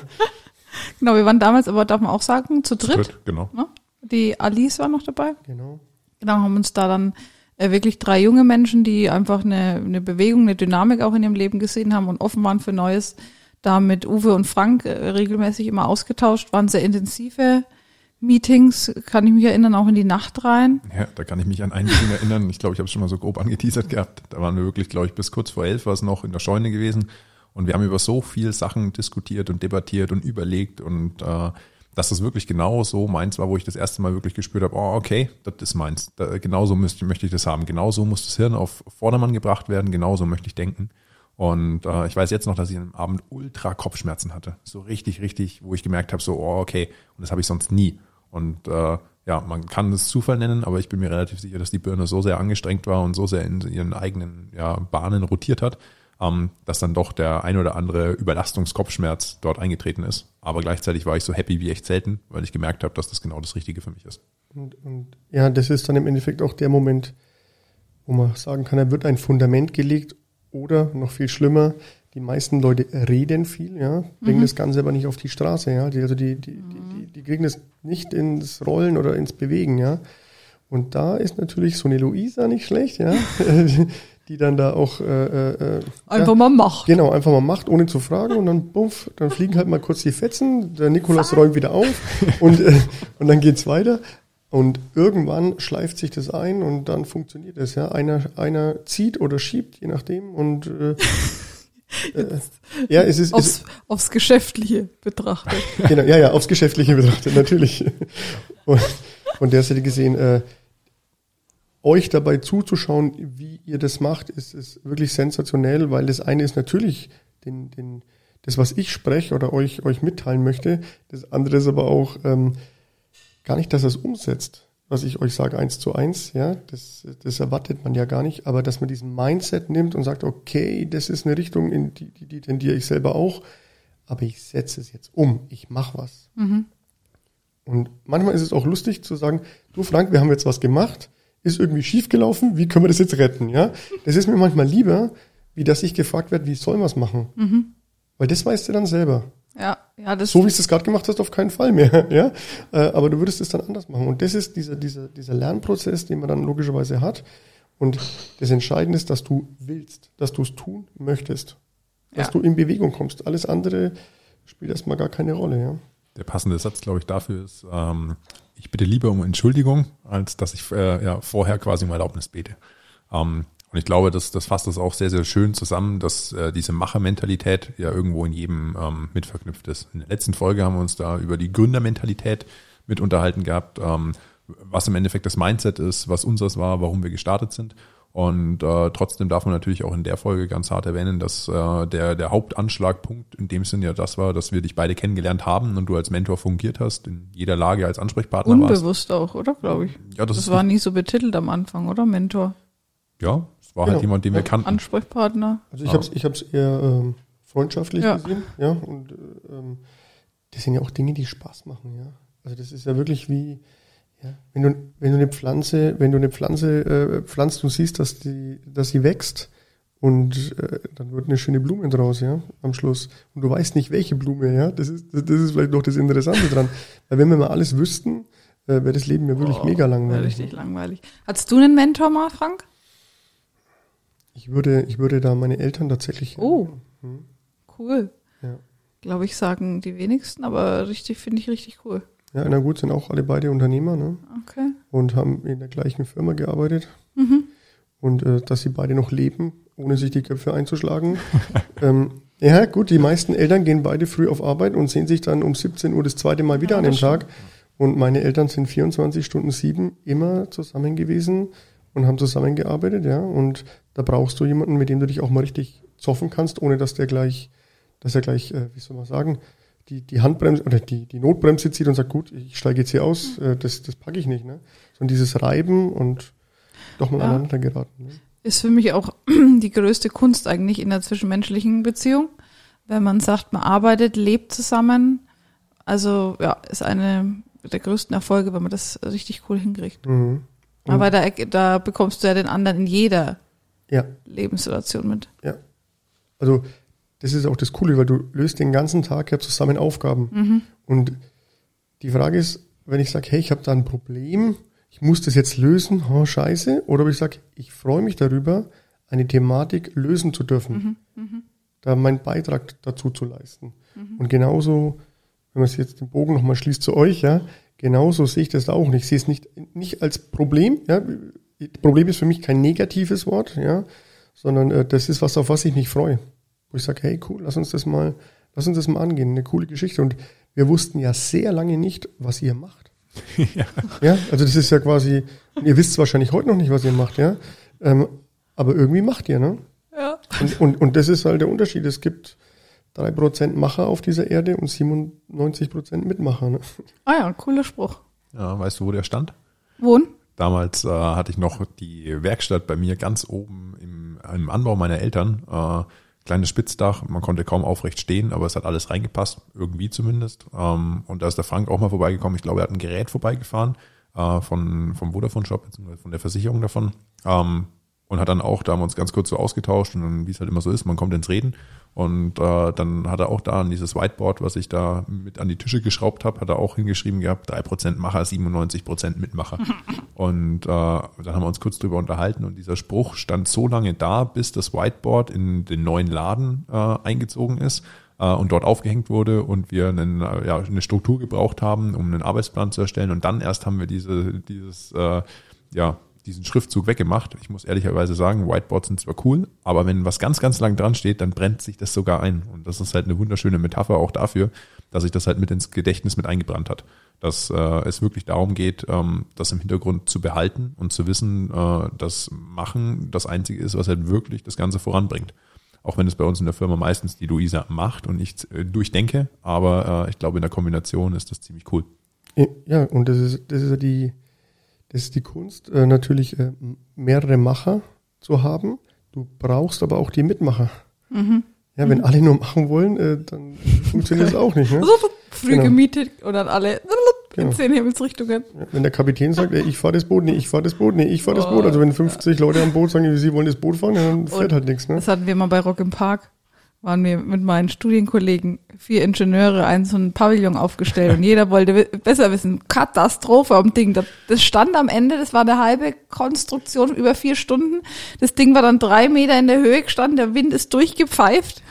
Genau, wir waren damals, aber darf man auch sagen, zu dritt. Dritt, genau. Ne? Die Alice war noch dabei. Genau. Genau, haben uns da dann äh, wirklich drei junge Menschen, die einfach eine, eine Bewegung, eine Dynamik auch in ihrem Leben gesehen haben und offen waren für Neues, da mit Uwe und Frank äh, regelmäßig immer ausgetauscht, waren sehr intensive Meetings, kann ich mich erinnern, auch in die Nacht rein. Ja, da kann ich mich an ein Ding erinnern. Ich glaube, ich habe es schon mal so grob angeteasert gehabt. Da waren wir wirklich, glaube ich, bis kurz vor elf war es noch in der Scheune gewesen. Und wir haben über so viel Sachen diskutiert und debattiert und überlegt und äh, dass das wirklich genau so meins war, wo ich das erste Mal wirklich gespürt habe, oh, okay, das ist meins. Da, genauso müsste, möchte ich das haben. Genauso muss das Hirn auf Vordermann gebracht werden. Genauso möchte ich denken. Und äh, ich weiß jetzt noch, dass ich am Abend ultra Kopfschmerzen hatte. So richtig, richtig, wo ich gemerkt habe, so, oh, okay. Und das habe ich sonst nie. Und äh, ja, man kann es Zufall nennen, aber ich bin mir relativ sicher, dass die Birne so sehr angestrengt war und so sehr in ihren eigenen ja, Bahnen rotiert hat, dass dann doch der ein oder andere Überlastungskopfschmerz dort eingetreten ist. Aber gleichzeitig war ich so happy wie echt selten, weil ich gemerkt habe, dass das genau das Richtige für mich ist. Und, und ja, das ist dann im Endeffekt auch der Moment, wo man sagen kann, da wird ein Fundament gelegt oder noch viel schlimmer, die meisten Leute reden viel, ja, bringen das Ganze aber nicht auf die Straße, ja. Die, also die, die, die, die, die kriegen das nicht ins Rollen oder ins Bewegen, ja. Und da ist natürlich so eine Luisa nicht schlecht, ja, die dann da auch äh, äh, Einfach mal macht. Genau, einfach mal macht, ohne zu fragen und dann buff, dann fliegen halt mal kurz die Fetzen, der Nikolaus räumt wieder auf und, äh, und dann geht's weiter. Und irgendwann schleift sich das ein und dann funktioniert es, ja. Einer, einer zieht oder schiebt, je nachdem. Und äh, äh, ja, es ist, es, Aufs, aufs Geschäftliche betrachtet. genau, ja, ja, aufs Geschäftliche betrachtet, natürlich. Und von der Seite gesehen, äh, euch dabei zuzuschauen, wie ihr das macht, ist, ist wirklich sensationell, weil das eine ist natürlich den, den, das, was ich spreche oder euch, euch mitteilen möchte. Das andere ist aber auch ähm, gar nicht, dass es umsetzt, was ich euch sage, eins zu eins. Ja, das, das erwartet man ja gar nicht, aber dass man diesen Mindset nimmt und sagt, okay, das ist eine Richtung, in die, die, die tendiere ich selber auch, aber ich setze es jetzt um, ich mache was. Und manchmal ist es auch lustig zu sagen, du Frank, wir haben jetzt was gemacht, ist irgendwie schief gelaufen, wie können wir das jetzt retten, ja? Das ist mir manchmal lieber, wie dass ich gefragt werde, wie sollen wir es machen? Mhm. Weil das weißt du dann selber. Ja, ja, das So wie du es gerade gemacht hast, auf keinen Fall mehr, ja? Äh, Aber du würdest es dann anders machen. Und das ist dieser, dieser, dieser Lernprozess, den man dann logischerweise hat. Und das Entscheidende ist, dass du willst, dass du es tun möchtest, dass Ja. du in Bewegung kommst. Alles andere spielt erstmal gar keine Rolle, ja? Der passende Satz, glaube ich, dafür ist, ähm, ich bitte lieber um Entschuldigung, als dass ich äh, ja, vorher quasi um Erlaubnis bete. Ähm, und ich glaube, das, das fasst das auch sehr, sehr schön zusammen, dass äh, diese Machermentalität ja irgendwo in jedem ähm, mit verknüpft ist. In der letzten Folge haben wir uns da über die Gründermentalität mit unterhalten gehabt, ähm, was im Endeffekt das Mindset ist, was unseres war, warum wir gestartet sind. Und äh, trotzdem darf man natürlich auch in der Folge ganz hart erwähnen, dass äh, der, der Hauptanschlagpunkt in dem Sinne ja das war, dass wir dich beide kennengelernt haben und du als Mentor fungiert hast, in jeder Lage als Ansprechpartner warst. unbewusst auch, oder? Glaube ich. Ja, das, Das, ist war nie so betitelt am Anfang, oder? Mentor, ja, es war Genau. halt jemand, den wir Ja. kannten. Ansprechpartner. Also ich Ah. habe es ich hab's eher ähm, freundschaftlich Ja. gesehen, ja, und äh, ähm, das sind ja auch Dinge, die Spaß machen, ja. Also das ist ja wirklich wie, ja, wenn du, wenn du eine Pflanze, wenn du eine Pflanze äh, pflanzt, du siehst, dass die, dass sie wächst und äh, dann wird eine schöne Blume draus, ja, am Schluss. Und du weißt nicht, welche Blume, ja. Das ist, das ist vielleicht noch das Interessante dran. Weil wenn wir mal alles wüssten, äh, wäre das Leben ja wirklich Oh, mega langweilig. richtig langweilig. Hattest du einen Mentor mal, Frank? Ich würde, ich würde da meine Eltern tatsächlich. Oh. Hm, Cool. Ja. Glaube ich, sagen die wenigsten, aber richtig, finde ich richtig cool. Ja, na gut, sind auch alle beide Unternehmer, ne? Okay. und haben in der gleichen Firma gearbeitet. Mhm. Und äh, dass sie beide noch leben, ohne sich die Köpfe einzuschlagen. ähm, ja, gut, die meisten Eltern gehen beide früh auf Arbeit und sehen sich dann um 17 Uhr das zweite Mal wieder Ja, an dem Tag. Und meine Eltern sind 24 Stunden sieben immer zusammen gewesen und haben zusammengearbeitet, ja. Und da brauchst du jemanden, mit dem du dich auch mal richtig zoffen kannst, ohne dass der gleich, dass er gleich, äh, wie soll man sagen, die, die Handbremse oder die, die Notbremse zieht und sagt, gut, ich steige jetzt hier aus, äh, das, das packe ich nicht, ne? Sondern dieses Reiben und doch mal Ja. aneinander geraten. Ne? Ist für mich auch die größte Kunst eigentlich in der zwischenmenschlichen Beziehung. Wenn man sagt, man arbeitet, lebt zusammen. Also, ja, ist eine der größten Erfolge, wenn man das richtig cool hinkriegt. Mhm. Und- Aber da, da bekommst du ja den anderen in jeder Ja, Lebenssituation mit. also das ist auch das Coole, weil du löst den ganzen Tag ja zusammen Aufgaben. Mhm. Und die Frage ist, wenn ich sage, hey, ich habe da ein Problem, ich muss das jetzt lösen, oh, scheiße, oder ob ich sage, ich freue mich darüber, eine Thematik lösen zu dürfen, Mhm. da meinen Beitrag dazu zu leisten. Und genauso, wenn man es jetzt den Bogen nochmal schließt zu euch, ja, genauso sehe ich das auch nicht. Ich sehe es nicht, nicht als Problem, ja. Problem ist für mich kein negatives Wort, ja, sondern äh, das ist was, auf was ich mich freue. Wo ich sage, hey, cool, lass uns das mal, lass uns das mal angehen, eine coole Geschichte. Und wir wussten ja sehr lange nicht, was ihr macht. ja. Ja, also das ist ja quasi, ihr wisst wahrscheinlich heute noch nicht, was ihr macht, ja. Ähm, aber irgendwie macht ihr, ne? Ja. Und, und, und das ist halt der Unterschied. Es gibt drei Prozent Macher auf dieser Erde und 97 Prozent Mitmacher. Ne? Ah ja, cooler Spruch. ja, weißt du, wo der stand? Wohn? Damals äh, hatte ich noch die Werkstatt bei mir ganz oben im, im Anbau meiner Eltern. Äh, kleines Spitzdach, man konnte kaum aufrecht stehen, aber es hat alles reingepasst, irgendwie zumindest. Ähm, und da ist der Frank auch mal vorbeigekommen. Ich glaube, er hat ein Gerät vorbeigefahren äh, von, vom Vodafone-Shop, beziehungsweise von der Versicherung davon. Und hat dann auch, da haben wir uns ganz kurz so ausgetauscht und dann, wie es halt immer so ist, man kommt ins Reden. Und äh, dann hat er auch da an dieses Whiteboard, was ich da mit an die Tische geschraubt habe, hat er auch hingeschrieben gehabt, 3% Macher, 97% Mitmacher. Und äh, dann haben wir uns kurz drüber unterhalten und dieser Spruch stand so lange da, bis das Whiteboard in den neuen Laden äh, eingezogen ist äh, und dort aufgehängt wurde und wir einen, äh, ja, eine Struktur gebraucht haben, um einen Arbeitsplan zu erstellen. Und dann erst haben wir diese, dieses, äh, ja, diesen Schriftzug weggemacht. Ich muss ehrlicherweise sagen, Whiteboards sind zwar cool, aber wenn was ganz, ganz lang dran steht, dann brennt sich das sogar ein. Und das ist halt eine wunderschöne Metapher auch dafür, dass sich das halt mit ins Gedächtnis mit eingebrannt hat. Dass äh, es wirklich darum geht, ähm, das im Hintergrund zu behalten und zu wissen, äh, dass Machen das Einzige ist, was halt wirklich das Ganze voranbringt. Auch wenn es bei uns in der Firma meistens die Luisa macht und ich äh, durchdenke, aber äh, ich glaube, in der Kombination ist das ziemlich cool. Ja, und das ist, das ist ja die, das ist die Kunst, äh, natürlich äh, mehrere Macher zu haben. Du brauchst aber auch die Mitmacher. Mhm. Ja, wenn alle nur machen wollen, äh, dann funktioniert das auch nicht. Ne? Früh Genau. gemietet und dann alle Genau. in zehn Himmelsrichtungen. Wenn der Kapitän sagt, ey, ich fahre das Boot, nee, ich fahre das Boot, nee, ich fahre das Boot. Also wenn 50 Leute am Boot sagen, sie wollen das Boot fahren, dann fährt Und halt nichts. Ne? Das hatten wir mal bei Rock im Park. Waren wir mit meinen Studienkollegen, vier Ingenieure, einen so einen Pavillon aufgestellt und jeder wollte besser wissen. Katastrophe am Ding. Das, das stand am Ende, das war eine halbe Konstruktion über vier Stunden. Das Ding war dann drei Meter in der Höhe gestanden, der Wind ist durchgepfeift.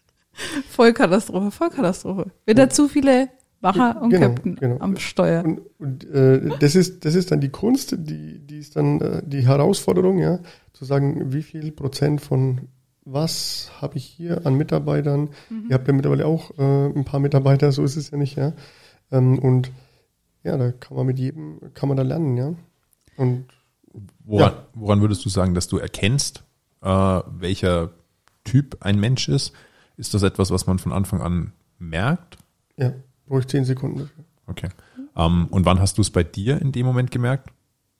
Vollkatastrophe, Vollkatastrophe. Wieder zu viele Wacher und Genau, Captain genau. am Steuer. Und, und äh, das ist das ist dann die Kunst, die die ist dann äh, die Herausforderung, ja, zu sagen, wie viel Prozent von was habe ich hier an Mitarbeitern? Ihr habt ja mittlerweile auch äh, ein paar Mitarbeiter, so ist es ja nicht, ja. Ähm, und ja, da kann man mit jedem kann man da lernen, ja. Und Woran, Ja. woran würdest du sagen, dass du erkennst, äh, welcher Typ ein Mensch ist? Ist das etwas, was man von Anfang an merkt? ja, brauche ich zehn Sekunden dafür. Okay. Ähm, und wann hast du es bei dir in dem Moment gemerkt?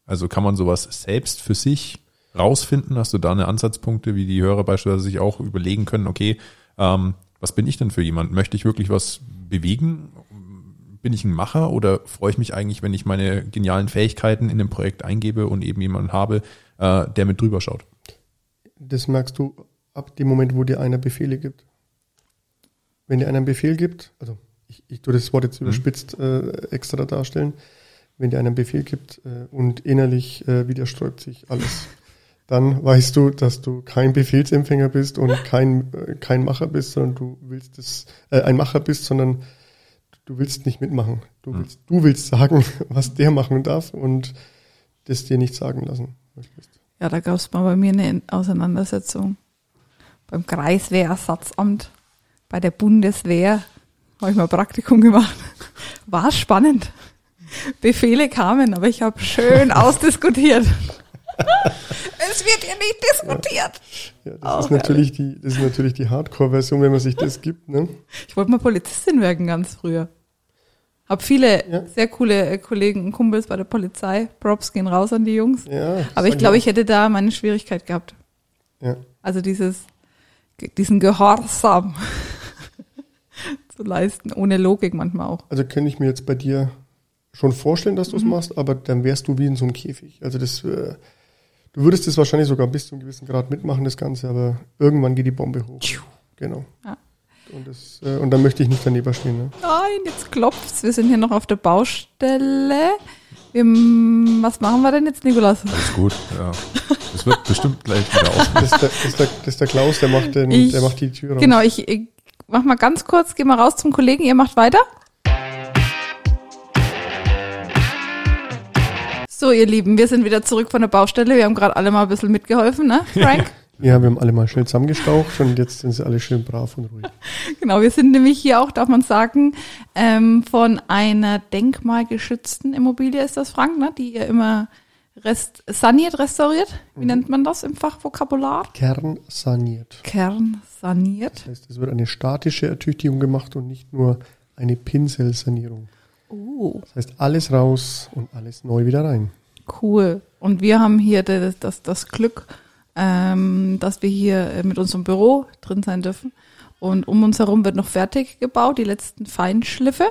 Also kann man sowas selbst für sich rausfinden? Hast du da eine Ansatzpunkte, wie die Hörer beispielsweise sich auch überlegen können, okay, ähm, was bin ich denn für jemand? Möchte ich wirklich was bewegen? Bin ich ein Macher oder freue ich mich eigentlich, wenn ich meine genialen Fähigkeiten in dem Projekt eingebe und eben jemanden habe, äh, der mit drüber schaut? Das merkst du ab dem Moment, wo dir einer Befehle gibt. Wenn dir einer einen Befehl gibt, also ich, ich tue das Wort jetzt überspitzt äh, extra darstellen, wenn dir einer einen Befehl gibt äh, und innerlich äh, widersträubt sich alles, dann weißt du, dass du kein Befehlsempfänger bist und kein, äh, kein Macher bist, sondern du willst es, äh, ein Macher bist, sondern du willst nicht mitmachen. Du willst, du willst sagen, was der machen darf und das dir nicht sagen lassen möchtest. Ja, da gab es mal bei mir eine Auseinandersetzung beim Kreiswehrersatzamt, bei der Bundeswehr, habe ich mal Praktikum gemacht. War spannend. Befehle kamen, aber ich habe schön ausdiskutiert. Es wird hier nicht diskutiert. Ja, das Auch ist natürlich die, das ist natürlich die Hardcore-Version, wenn man sich das gibt, ne? Ich wollte mal Polizistin werden ganz früher. Hab viele Ja. sehr coole äh, Kollegen und Kumpels bei der Polizei. Props gehen raus an die Jungs. Ja. das Aber ich glaube, ich hätte da meine Schwierigkeit gehabt. Ja. Also dieses, diesen Gehorsam zu leisten, ohne Logik manchmal auch. Also könnte ich mir jetzt bei dir schon vorstellen, dass du es Mhm. machst, aber dann wärst du wie in so einem Käfig. Also das, äh, du würdest das wahrscheinlich sogar bis zu einem gewissen Grad mitmachen, das Ganze, aber irgendwann geht die Bombe hoch. Genau. Ja. Und, das, äh, und dann möchte ich nicht daneben stehen. Ne? Nein, jetzt klopft's. Wir sind hier noch auf der Baustelle. Wir, was machen wir denn jetzt, Nikolas? Ist gut, ja. Das wird bestimmt gleich wieder aus. Das ist der, das ist der, das ist der Klaus, der macht, den, Ich- der macht die Tür raus. Genau, ich, ich mach mal ganz kurz, geh mal raus zum Kollegen, ihr macht weiter. So, ihr Lieben, wir sind wieder zurück von der Baustelle. Wir haben gerade alle mal ein bisschen mitgeholfen, ne, Frank? Ja, wir haben alle mal schnell zusammengestaucht und jetzt sind sie alle schön brav und ruhig. Genau, wir sind nämlich hier auch, darf man sagen, ähm, von einer denkmalgeschützten Immobilie ist das, Frank, ne? die ihr immer rest saniert, restauriert. Wie nennt man das im Fachvokabular? Kernsaniert. Kernsaniert. Das heißt, es wird eine statische Ertüchtigung gemacht und nicht nur eine Pinselsanierung. Oh, Das heißt, alles raus und alles neu wieder rein. cool. Und wir haben hier das, das, das Glück, ähm, dass wir hier äh, mit unserem Büro drin sein dürfen. Und um uns herum wird noch fertig gebaut, die letzten Feinschliffe.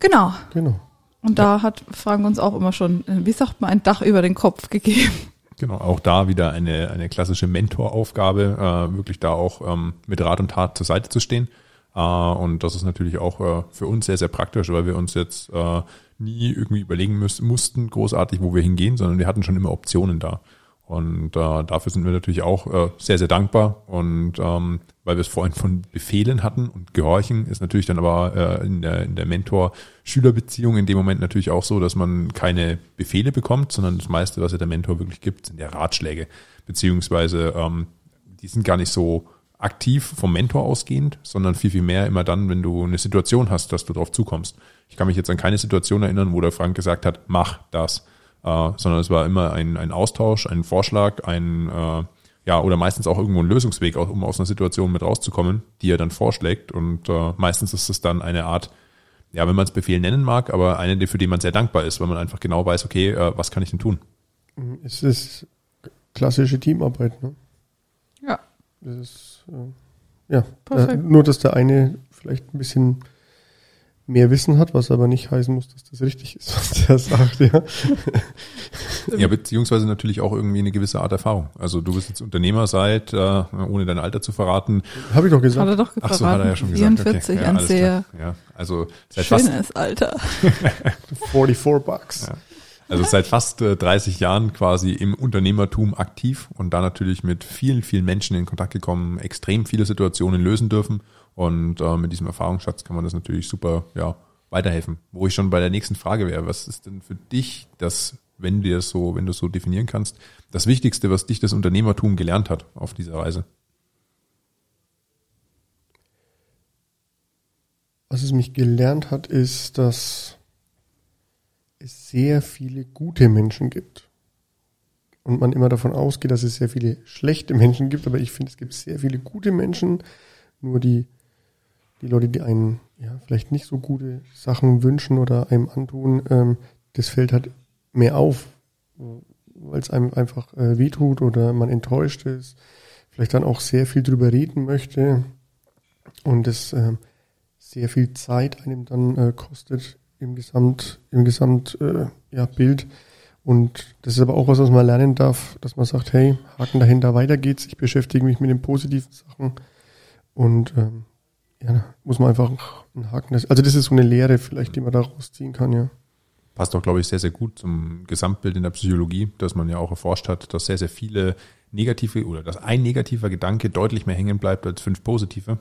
Genau. Genau. Und da hat Frank uns auch immer schon, äh, wie sagt man, ein Dach über den Kopf gegeben. Genau, auch da wieder eine, eine klassische Mentoraufgabe, äh, wirklich da auch ähm, mit Rat und Tat zur Seite zu stehen. Äh, und das ist natürlich auch äh, für uns sehr, sehr praktisch, weil wir uns jetzt äh, nie irgendwie überlegen müß, mussten, großartig, wo wir hingehen, sondern wir hatten schon immer Optionen da. Und äh, dafür sind wir natürlich auch äh, sehr, sehr dankbar. Und ähm, weil wir es vorhin von Befehlen hatten und Gehorchen, ist natürlich dann aber äh, in der, in der Mentor-Schüler-Beziehung in dem Moment natürlich auch so, dass man keine Befehle bekommt, sondern das meiste, was ja der Mentor wirklich gibt, sind ja Ratschläge. Beziehungsweise ähm, die sind gar nicht so aktiv vom Mentor ausgehend, sondern viel, viel mehr immer dann, wenn du eine Situation hast, dass du drauf zukommst. Ich kann mich jetzt an keine Situation erinnern, wo der Frank gesagt hat, mach das, äh, sondern es war immer ein, ein Austausch, ein Vorschlag, ein äh, ja, oder meistens auch irgendwo ein Lösungsweg, um aus einer Situation mit rauszukommen, die er dann vorschlägt. Und äh, meistens ist es dann eine Art, ja, wenn man es Befehl nennen mag, aber eine, für die man sehr dankbar ist, weil man einfach genau weiß, okay, äh, was kann ich denn tun? Es ist klassische Teamarbeit. Ne? Ja. Das ist, ja, Perfekt. äh, nur dass der eine vielleicht ein bisschen mehr Wissen hat, was aber nicht heißen muss, dass das richtig ist, was der sagt, ja. Ja, beziehungsweise natürlich auch irgendwie eine gewisse Art Erfahrung. Also du bist jetzt Unternehmer seit, äh, ohne dein Alter zu verraten. Habe ich doch Hat gesagt. er doch Ach gefragt. so, hat er ja schon gesagt. 44, okay. ja, ein sehr. Ja, also seit fast, schönes Alter. 44 Bucks. Ja. Also seit fast äh, 30 Jahren quasi im Unternehmertum aktiv und da natürlich mit vielen, vielen Menschen in Kontakt gekommen, extrem viele Situationen lösen dürfen und äh, mit diesem Erfahrungsschatz kann man das natürlich super, ja, weiterhelfen. Wo ich schon bei der nächsten Frage wäre, was ist denn für dich das, wenn du das so, wenn du es so definieren kannst, das Wichtigste, was dich das Unternehmertum gelernt hat auf dieser Reise? Was es mich gelernt hat, ist, dass sehr viele gute Menschen gibt. Und man immer davon ausgeht, dass es sehr viele schlechte Menschen gibt, aber ich finde, es gibt sehr viele gute Menschen. Nur die, die Leute, die einen ja, vielleicht nicht so gute Sachen wünschen oder einem antun, ähm, das fällt halt mehr auf, weil es einem einfach äh, wehtut oder man enttäuscht ist, vielleicht dann auch sehr viel drüber reden möchte und es ähm, sehr viel Zeit einem dann äh, kostet im Gesamt, im Gesamt äh, ja, Bild. Und das ist aber auch was, was man lernen darf, dass man sagt, hey, Haken dahinter, weiter geht's. Ich beschäftige mich mit den positiven Sachen. Und ähm, ja, muss man einfach einen Haken. Also das ist so eine Lehre vielleicht, die man da rausziehen kann, ja. passt auch, glaube ich, sehr, sehr gut zum Gesamtbild in der Psychologie, dass man ja auch erforscht hat, dass sehr, sehr viele negative oder dass ein negativer Gedanke deutlich mehr hängen bleibt als fünf positive.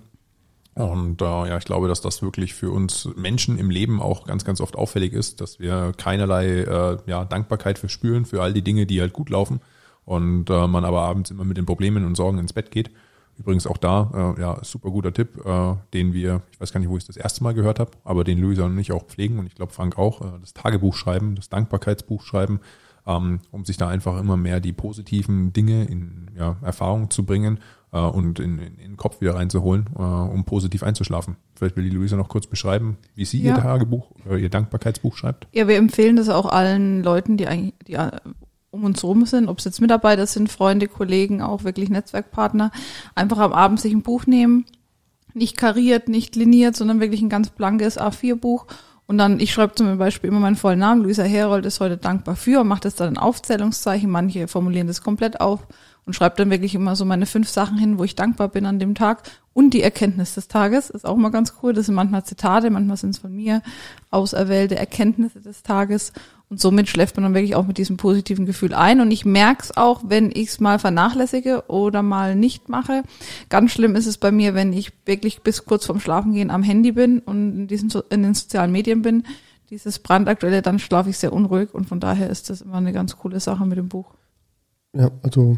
Und äh, ja, ich glaube, dass das wirklich für uns Menschen im Leben auch ganz, ganz oft auffällig ist, dass wir keinerlei äh, ja, Dankbarkeit verspüren für all die Dinge, die halt gut laufen. Und äh, man aber abends immer mit den Problemen und Sorgen ins Bett geht. Übrigens auch da, äh, ja, super guter Tipp, äh, den wir, ich weiß gar nicht, wo ich das erste Mal gehört habe, aber den Luisa und ich auch pflegen und ich glaube Frank auch, äh, das Tagebuch schreiben, das Dankbarkeitsbuch schreiben, ähm, um sich da einfach immer mehr die positiven Dinge in ja, Erfahrung zu bringen äh, und in, in, in den Kopf wieder reinzuholen, äh, um positiv einzuschlafen. Vielleicht will die Luisa noch kurz beschreiben, wie sie Ja. ihr Tagebuch, äh, ihr Dankbarkeitsbuch schreibt. Ja, wir empfehlen das auch allen Leuten, die eigentlich, die äh, um uns rum sind, ob es jetzt Mitarbeiter sind, Freunde, Kollegen, auch wirklich Netzwerkpartner, einfach am Abend sich ein Buch nehmen, nicht kariert, nicht liniert, sondern wirklich ein ganz blankes A4-Buch. Und dann, ich schreibe zum Beispiel immer meinen vollen Namen, Luisa Herold ist heute dankbar für, mache das dann in Aufzählungszeichen, manche formulieren das komplett auf und schreibe dann wirklich immer so meine fünf Sachen hin, wo ich dankbar bin an dem Tag. Und die Erkenntnis des Tages ist auch mal ganz cool. Das sind manchmal Zitate, manchmal sind es von mir auserwählte Erkenntnisse des Tages. Und somit schläft man dann wirklich auch mit diesem positiven Gefühl ein. Und ich merke es auch, wenn ich es mal vernachlässige oder mal nicht mache. Ganz schlimm ist es bei mir, wenn ich wirklich bis kurz vorm Schlafengehen am Handy bin und in, diesen, in den sozialen Medien bin. Dieses brandaktuelle, dann schlafe ich sehr unruhig. Und von daher ist das immer eine ganz coole Sache mit dem Buch. Ja, also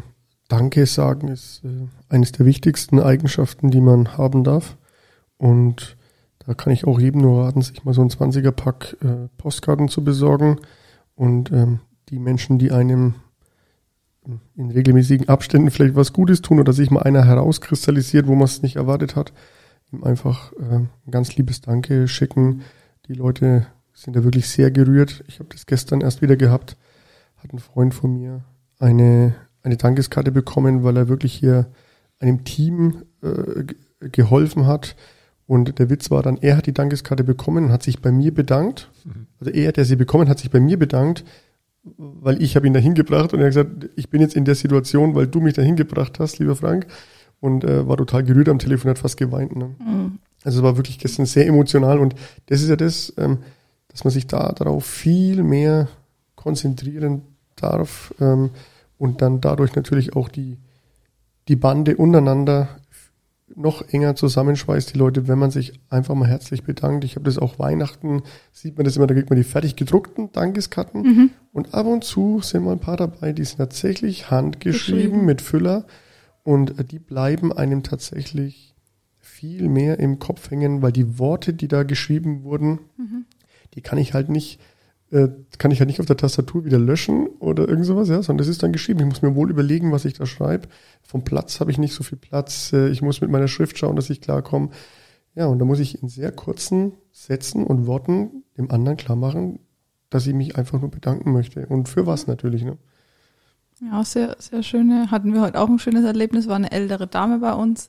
Danke sagen ist äh, eines der wichtigsten Eigenschaften, die man haben darf. Und da kann ich auch jedem nur raten, sich mal so ein 20er-Pack äh, Postkarten zu besorgen. Und ähm, die Menschen, die einem in regelmäßigen Abständen vielleicht was Gutes tun oder sich mal einer herauskristallisiert, wo man es nicht erwartet hat, ihm einfach äh, ein ganz liebes Danke schicken. Die Leute sind da wirklich sehr gerührt. Ich habe das gestern erst wieder gehabt. Hat ein Freund von mir eine, eine Dankeskarte bekommen, weil er wirklich hier einem Team äh, ge- geholfen hat. Und der Witz war dann, er hat die Dankeskarte bekommen und hat sich bei mir bedankt. Also er, der sie bekommen, hat sich bei mir bedankt, weil ich habe ihn dahin gebracht und er hat gesagt, ich bin jetzt in der Situation, weil du mich dahin gebracht hast, lieber Frank. Und äh, war total gerührt am Telefon, hat fast geweint. Ne? Also es war wirklich gestern sehr emotional und das ist ja das, ähm, dass man sich da darauf viel mehr konzentrieren darf ähm, und dann dadurch natürlich auch die, die Bande untereinander noch enger zusammenschweißt, die Leute, wenn man sich einfach mal herzlich bedankt. Ich habe das auch Weihnachten, sieht man das immer, da kriegt man die fertig gedruckten Dankeskarten. Und ab und zu sind mal ein paar dabei, die sind tatsächlich handgeschrieben Geschrieben. mit Füller und äh, die bleiben einem tatsächlich viel mehr im Kopf hängen, weil die Worte, die da geschrieben wurden, die kann ich halt nicht, äh, kann ich halt nicht auf der Tastatur wieder löschen oder irgend sowas, ja, sondern das ist dann geschrieben. Ich muss mir wohl überlegen, was ich da schreibe. Vom Platz habe ich nicht so viel Platz. Äh, ich muss mit meiner Schrift schauen, dass ich klarkomme. Ja, und da muss ich in sehr kurzen Sätzen und Worten dem anderen klar machen, dass ich mich einfach nur bedanken möchte. Und für was natürlich, ne? Ja, sehr, sehr schöne. Hatten wir heute auch ein schönes Erlebnis. War eine ältere Dame bei uns.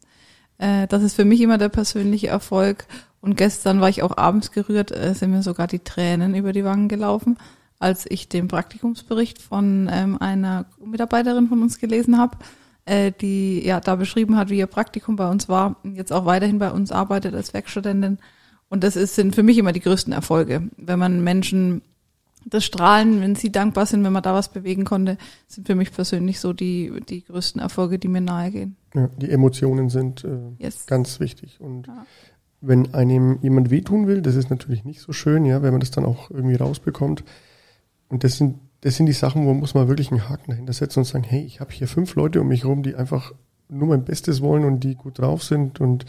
Äh, das ist für mich immer der persönliche Erfolg. Und gestern war ich auch abends gerührt, äh, sind mir sogar die Tränen über die Wangen gelaufen, als ich den Praktikumsbericht von ähm, einer Mitarbeiterin von uns gelesen habe, äh, die ja da beschrieben hat, wie ihr Praktikum bei uns war, und jetzt auch weiterhin bei uns arbeitet als Werkstudentin. Und das ist, sind für mich immer die größten Erfolge, wenn man Menschen das Strahlen, wenn sie dankbar sind, wenn man da was bewegen konnte, sind für mich persönlich so die, die größten Erfolge, die mir nahe gehen. Ja, die Emotionen sind äh, Yes. ganz wichtig. Und Ja. wenn einem jemand wehtun will, das ist natürlich nicht so schön, ja, wenn man das dann auch irgendwie rausbekommt. Und das sind, das sind die Sachen, wo muss man wirklich einen Haken dahinter setzen und sagen, hey, ich habe hier fünf Leute um mich herum, die einfach nur mein Bestes wollen und die gut drauf sind und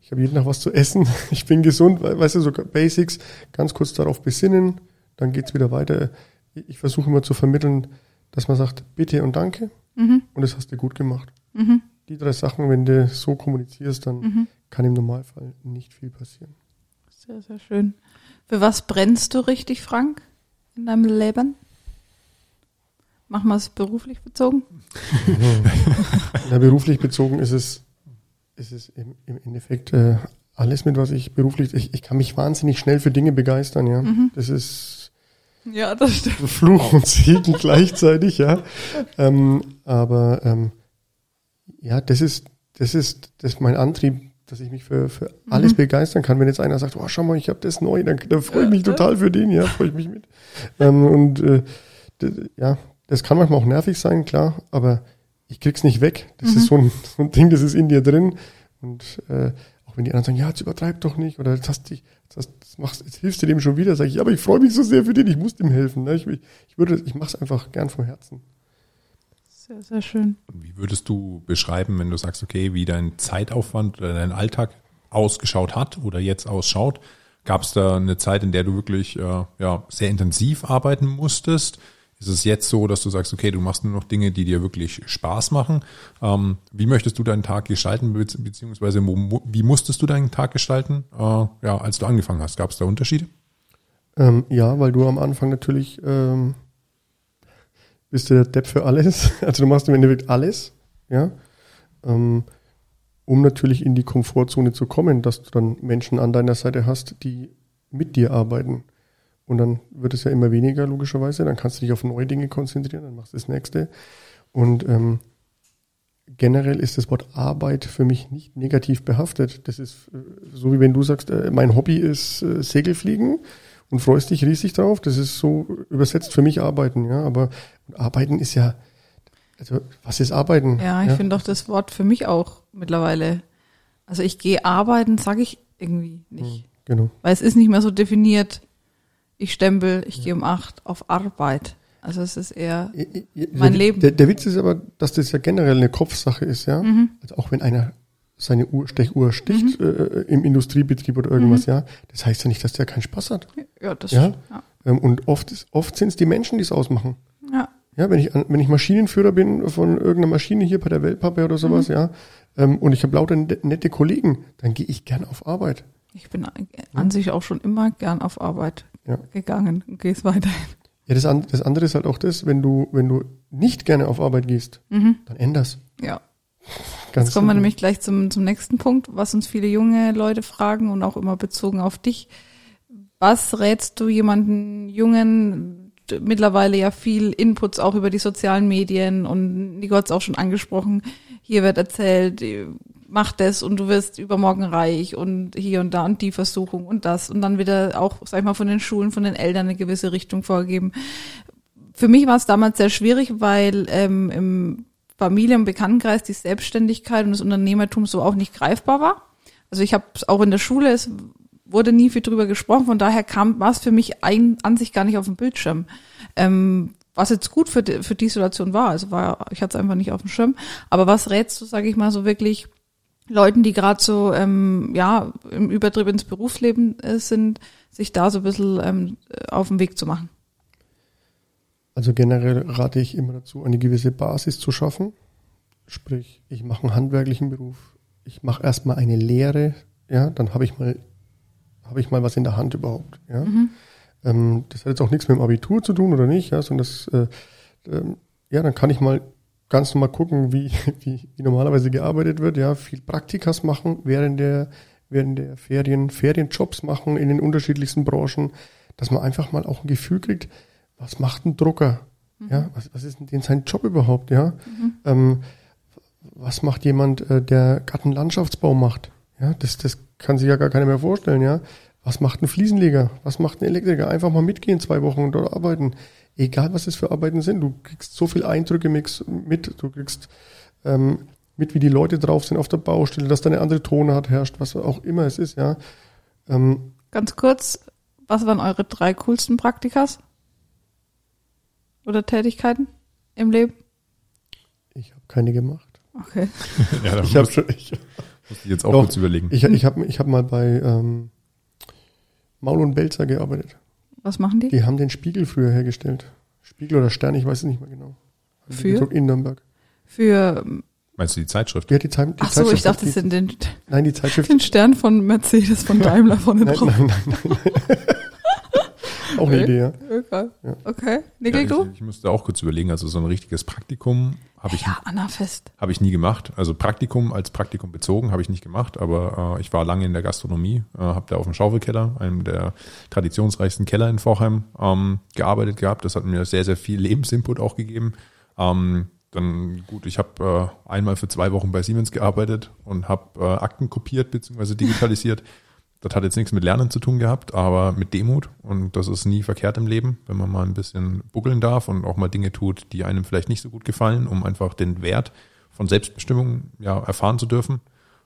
ich habe jeden Tag was zu essen, ich bin gesund, we- weißt du, so Basics, ganz kurz darauf besinnen, dann geht's wieder weiter. Ich versuche immer zu vermitteln, dass man sagt, bitte und danke Mhm. und das hast du gut gemacht. Mhm. Die drei Sachen, wenn du so kommunizierst, dann Mhm. kann im Normalfall nicht viel passieren. Sehr, sehr schön. Für was brennst du richtig, Frank, in deinem Leben? Machen wir es beruflich bezogen? Na, beruflich bezogen ist es, ist es im, im Endeffekt äh, alles mit was ich beruflich, ich, ich kann mich wahnsinnig schnell für Dinge begeistern, ja. Mhm. Das ist Ja, das stimmt. Fluch und Segen gleichzeitig, ja. Ähm, aber ähm, ja, das ist, das ist, das ist mein Antrieb, dass ich mich für, für alles Mhm. begeistern kann. Wenn jetzt einer sagt, oh, schau mal, ich habe das neu, dann, dann freue ich mich total für den, ja, freue ich mich mit. Ähm, und äh, ja, das kann manchmal auch nervig sein, klar, aber ich krieg's nicht weg. Das Mhm. ist so ein, so ein Ding, das ist in dir drin. Und äh, auch wenn die anderen sagen, ja, jetzt übertreib doch nicht, oder jetzt hast dich, jetzt, hast, jetzt, machst, jetzt hilfst du dem schon wieder, sage ich, ja, aber ich freue mich so sehr für den, ich muss dem helfen. Ne? Ich, ich würde, ich mache es einfach gern vom Herzen. Sehr, sehr schön. Wie würdest du beschreiben, wenn du sagst, okay, wie dein Zeitaufwand oder dein Alltag ausgeschaut hat oder jetzt ausschaut? Gab es da eine Zeit, in der du wirklich äh, ja, sehr intensiv arbeiten musstest? Ist es jetzt so, dass du sagst, okay, du machst nur noch Dinge, die dir wirklich Spaß machen? Ähm, wie möchtest du deinen Tag gestalten, be beziehungsweise wo, wie musstest du deinen Tag gestalten, äh, ja, als du angefangen hast? Gab es da Unterschiede? Ähm, ja, weil du am Anfang natürlich ähm, bist du der Depp für alles. Also du machst im Endeffekt alles, ja. Ähm, um natürlich in die Komfortzone zu kommen, dass du dann Menschen an deiner Seite hast, die mit dir arbeiten. Und dann wird es ja immer weniger, logischerweise. Dann kannst du dich auf neue Dinge konzentrieren, dann machst du das nächste. Und ähm, generell ist das Wort Arbeit für mich nicht negativ behaftet. Das ist äh, so, wie wenn du sagst, äh, mein Hobby ist äh, Segelfliegen und freust dich riesig drauf. Das ist so übersetzt für mich Arbeiten, ja. Aber Arbeiten ist ja, also was ist Arbeiten? Ja, ich finde auch das Wort für mich auch mittlerweile. Also ich gehe arbeiten, sage ich irgendwie nicht. Genau. Weil es ist nicht mehr so definiert, ich stempel, ich gehe um acht auf Arbeit. Also es ist eher, I- Mein der, Leben. Der, der Witz ist aber, dass das ja generell eine Kopfsache ist, ja. Mhm. Also auch wenn einer seine Uhr, Stechuhr sticht äh, im Industriebetrieb oder irgendwas, ja, das heißt ja nicht, dass der keinen Spaß hat. ja, das Ja. ja. Ähm, und oft ist, oft sind es die Menschen, die es ausmachen. Ja. Wenn ich, wenn ich Maschinenführer bin von irgendeiner Maschine hier bei der Weltpappe oder sowas, Mhm. ja, ähm, und ich habe lauter ne- nette Kollegen, dann gehe ich gern auf Arbeit. Ich bin an- sich auch schon immer gern auf Arbeit Ja. gegangen und gehe es weiterhin. Ja, das, an, das andere ist halt auch das, wenn du, wenn du nicht gerne auf Arbeit gehst, Mhm. dann änder's. Ja. Ganz Jetzt kommen wir nämlich gleich zum, zum nächsten Punkt, was uns viele junge Leute fragen und auch immer bezogen auf dich. Was rätst du jemanden Jungen, mittlerweile ja viel Inputs auch über die sozialen Medien und Nico hat es auch schon angesprochen, hier wird erzählt, äh, mach das und du wirst übermorgen reich und hier und da und die Versuchung und das und dann wieder auch, sag ich mal, von den Schulen, von den Eltern eine gewisse Richtung vorgegeben. Für mich war es damals sehr schwierig, weil ähm, im Familie- und Bekanntenkreis die Selbstständigkeit und das Unternehmertum so auch nicht greifbar war. Also ich habe auch in der Schule, es wurde nie viel drüber gesprochen, von daher kam war es für mich ein, an sich gar nicht auf dem Bildschirm. Ähm, was jetzt gut für die, für die Situation war, also war, ich hatte es einfach nicht auf dem Schirm. Aber was rätst du, sage ich mal, so wirklich Leuten, die gerade so ähm, ja im Übertritt ins Berufsleben äh, sind, sich da so ein bisschen ähm, auf den Weg zu machen? Also generell rate ich immer dazu, eine gewisse Basis zu schaffen. Sprich, ich mache einen handwerklichen Beruf. Ich mache erstmal eine Lehre, ja, dann habe ich mal, habe ich mal was in der Hand überhaupt, ja. Ähm, das hat jetzt auch nichts mit dem Abitur zu tun oder nicht, ja, sondern das, äh, ähm, ja, dann kann ich mal ganz normal gucken, wie, wie, wie normalerweise gearbeitet wird, ja, viel Praktikas machen während der, während der Ferien, Ferienjobs machen in den unterschiedlichsten Branchen, dass man einfach mal auch ein Gefühl kriegt, was macht ein Drucker? Ja, was, was ist denn sein Job überhaupt, ja? Ähm, was macht jemand, äh, der Gartenlandschaftsbau macht? Ja, das, das kann sich ja gar keiner mehr vorstellen, ja. Was macht ein Fliesenleger? Was macht ein Elektriker? Einfach mal mitgehen, zwei Wochen und dort arbeiten. Egal, was es für Arbeiten sind. Du kriegst so viel Eindrücke mix- mit. Du kriegst ähm, mit, wie die Leute drauf sind auf der Baustelle, dass da eine andere Tonart herrscht, was auch immer es ist, ja. Ähm, Ganz kurz, was waren eure drei coolsten Praktikas? Oder Tätigkeiten im Leben? ich habe keine gemacht. Okay. Ja, Ich habe schon, ich, muss ich jetzt auch Doch. kurz überlegen. ich, ich habe ich hab mal bei ähm, Maul und Belzer gearbeitet. Was machen die? Die haben den Spiegel früher hergestellt. Spiegel oder Stern, ich weiß es nicht mehr genau. Haben Für? In Nürnberg. Für, Meinst du die Zeitschrift? Hat die, Zeit, die ach so, ich Zeitschrift- dachte, die, das sind den, Nein, die Zeitschrift. den Stern von Mercedes, von Daimler vorne nein, drauf. nein, nein, nein. Auch eine Okay. Idee, ja. Okay. Ja. Okay. Ja, Nickel, ich, du? ich musste auch kurz überlegen, also so ein richtiges Praktikum habe ich, Ja, Anna Fest. habe ich nie gemacht. Also Praktikum als Praktikum bezogen habe ich nicht gemacht, aber äh, ich war lange in der Gastronomie, äh, habe da auf dem Schaufelkeller, einem der traditionsreichsten Keller in Vorheim, ähm, gearbeitet gehabt. Das hat mir sehr, sehr viel Lebensinput auch gegeben. Ähm, dann gut, ich habe äh, einmal für zwei Wochen bei Siemens gearbeitet und habe äh, Akten kopiert bzw. digitalisiert. Das hat jetzt nichts mit Lernen zu tun gehabt, aber mit Demut. Und das ist nie verkehrt im Leben, wenn man mal ein bisschen buckeln darf und auch mal Dinge tut, die einem vielleicht nicht so gut gefallen, um einfach den Wert von Selbstbestimmung ja, erfahren zu dürfen.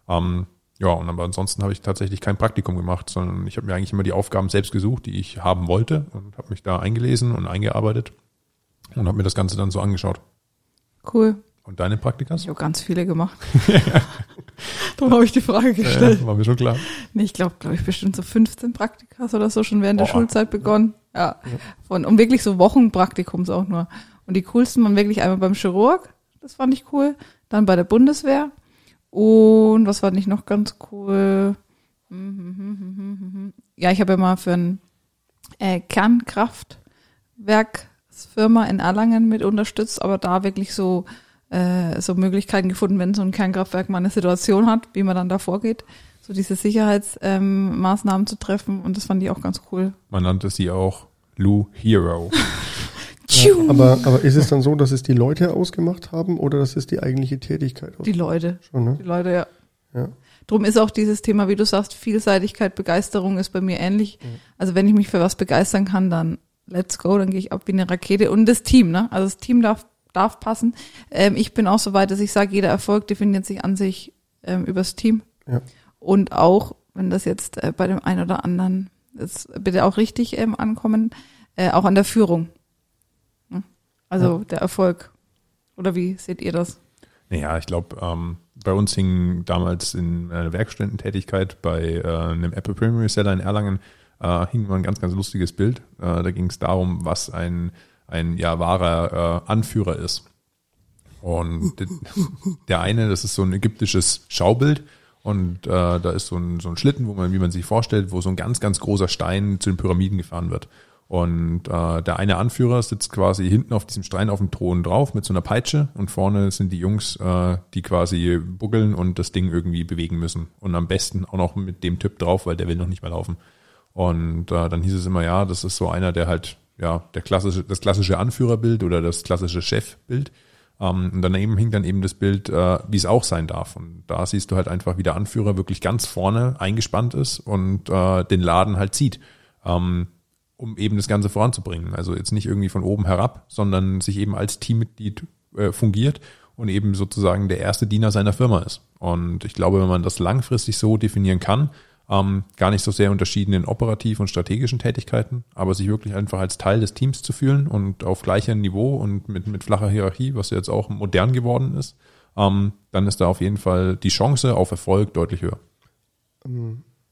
Ähm, ja, und aber ansonsten habe ich tatsächlich kein Praktikum gemacht, sondern ich habe mir eigentlich immer die Aufgaben selbst gesucht, die ich haben wollte und habe mich da eingelesen und eingearbeitet und habe mir das Ganze dann so angeschaut. Cool. Und deine Praktikas? Ich habe ganz viele gemacht. Darum habe ich die Frage gestellt. Ja, war mir schon klar. Nee, ich glaube, glaube ich, bestimmt so 15 Praktikas oder so schon während der Boah. Schulzeit begonnen. Ja. Von, und wirklich so Wochenpraktikums auch nur. Und die coolsten waren wirklich einmal beim Chirurg, das fand ich cool. Dann bei der Bundeswehr. Und was fand ich noch ganz cool? Ja, ich habe ja mal für ein äh, Kernkraftwerksfirma in Erlangen mit unterstützt, aber da wirklich so äh, so Möglichkeiten gefunden, wenn so ein Kernkraftwerk mal eine Situation hat, wie man dann da vorgeht, so diese Sicherheitsmaßnahmen ähm, zu treffen und das fand ich auch ganz cool. Man nannte sie auch Lou Hero. Ja, aber, aber ist es dann so, dass es die Leute ausgemacht haben oder dass es die eigentliche Tätigkeit Die Leute, Schon, ne? die Leute, ja. Ja. Drum ist auch dieses Thema, wie du sagst, Vielseitigkeit, Begeisterung ist bei mir ähnlich. Also wenn ich mich für was begeistern kann, dann let's go, dann gehe ich ab wie eine Rakete. Und das Team, ne? Also das Team darf, darf passen. Ähm, ich bin auch so weit, dass ich sage, jeder Erfolg definiert sich an sich ähm, übers Team. Ja. Und auch, wenn das jetzt äh, bei dem einen oder anderen jetzt bitte auch richtig ähm, ankommen, äh, auch an der Führung. Ne? Also der Erfolg. Oder wie seht ihr das? Naja, ich glaube, ähm, bei uns hing damals in einer Werkstudententätigkeit bei äh, einem Apple Premium Reseller in Erlangen äh, hing mal ein ganz, ganz lustiges Bild. Äh, da ging es darum, was ein, ein ja, wahrer äh, Anführer ist. Und de- der eine, das ist so ein ägyptisches Schaubild und äh, da ist so ein, so ein Schlitten, wo man, wie man sich vorstellt, wo so ein ganz, ganz großer Stein zu den Pyramiden gefahren wird. Und äh, der eine Anführer sitzt quasi hinten auf diesem Stein auf dem Thron drauf mit so einer Peitsche und vorne sind die Jungs, äh, die quasi buckeln und das Ding irgendwie bewegen müssen. Und am besten auch noch mit dem Typ drauf, weil der will noch nicht mehr laufen. Und äh, dann hieß es immer, ja, das ist so einer, der halt, ja, der klassische, das klassische Anführerbild oder das klassische Chefbild. Ähm, und daneben hing dann eben das Bild, äh, wie es auch sein darf. Und da siehst du halt einfach, wie der Anführer wirklich ganz vorne eingespannt ist und äh, den Laden halt zieht. Ähm, um eben das Ganze voranzubringen. Also jetzt nicht irgendwie von oben herab, sondern sich eben als Teammitglied äh, fungiert und eben sozusagen der erste Diener seiner Firma ist. Und ich glaube, wenn man das langfristig so definieren kann, ähm, gar nicht so sehr unterschieden in operativ und strategischen Tätigkeiten, aber sich wirklich einfach als Teil des Teams zu fühlen und auf gleichem Niveau und mit, mit flacher Hierarchie, was jetzt auch modern geworden ist, ähm, dann ist da auf jeden Fall die Chance auf Erfolg deutlich höher.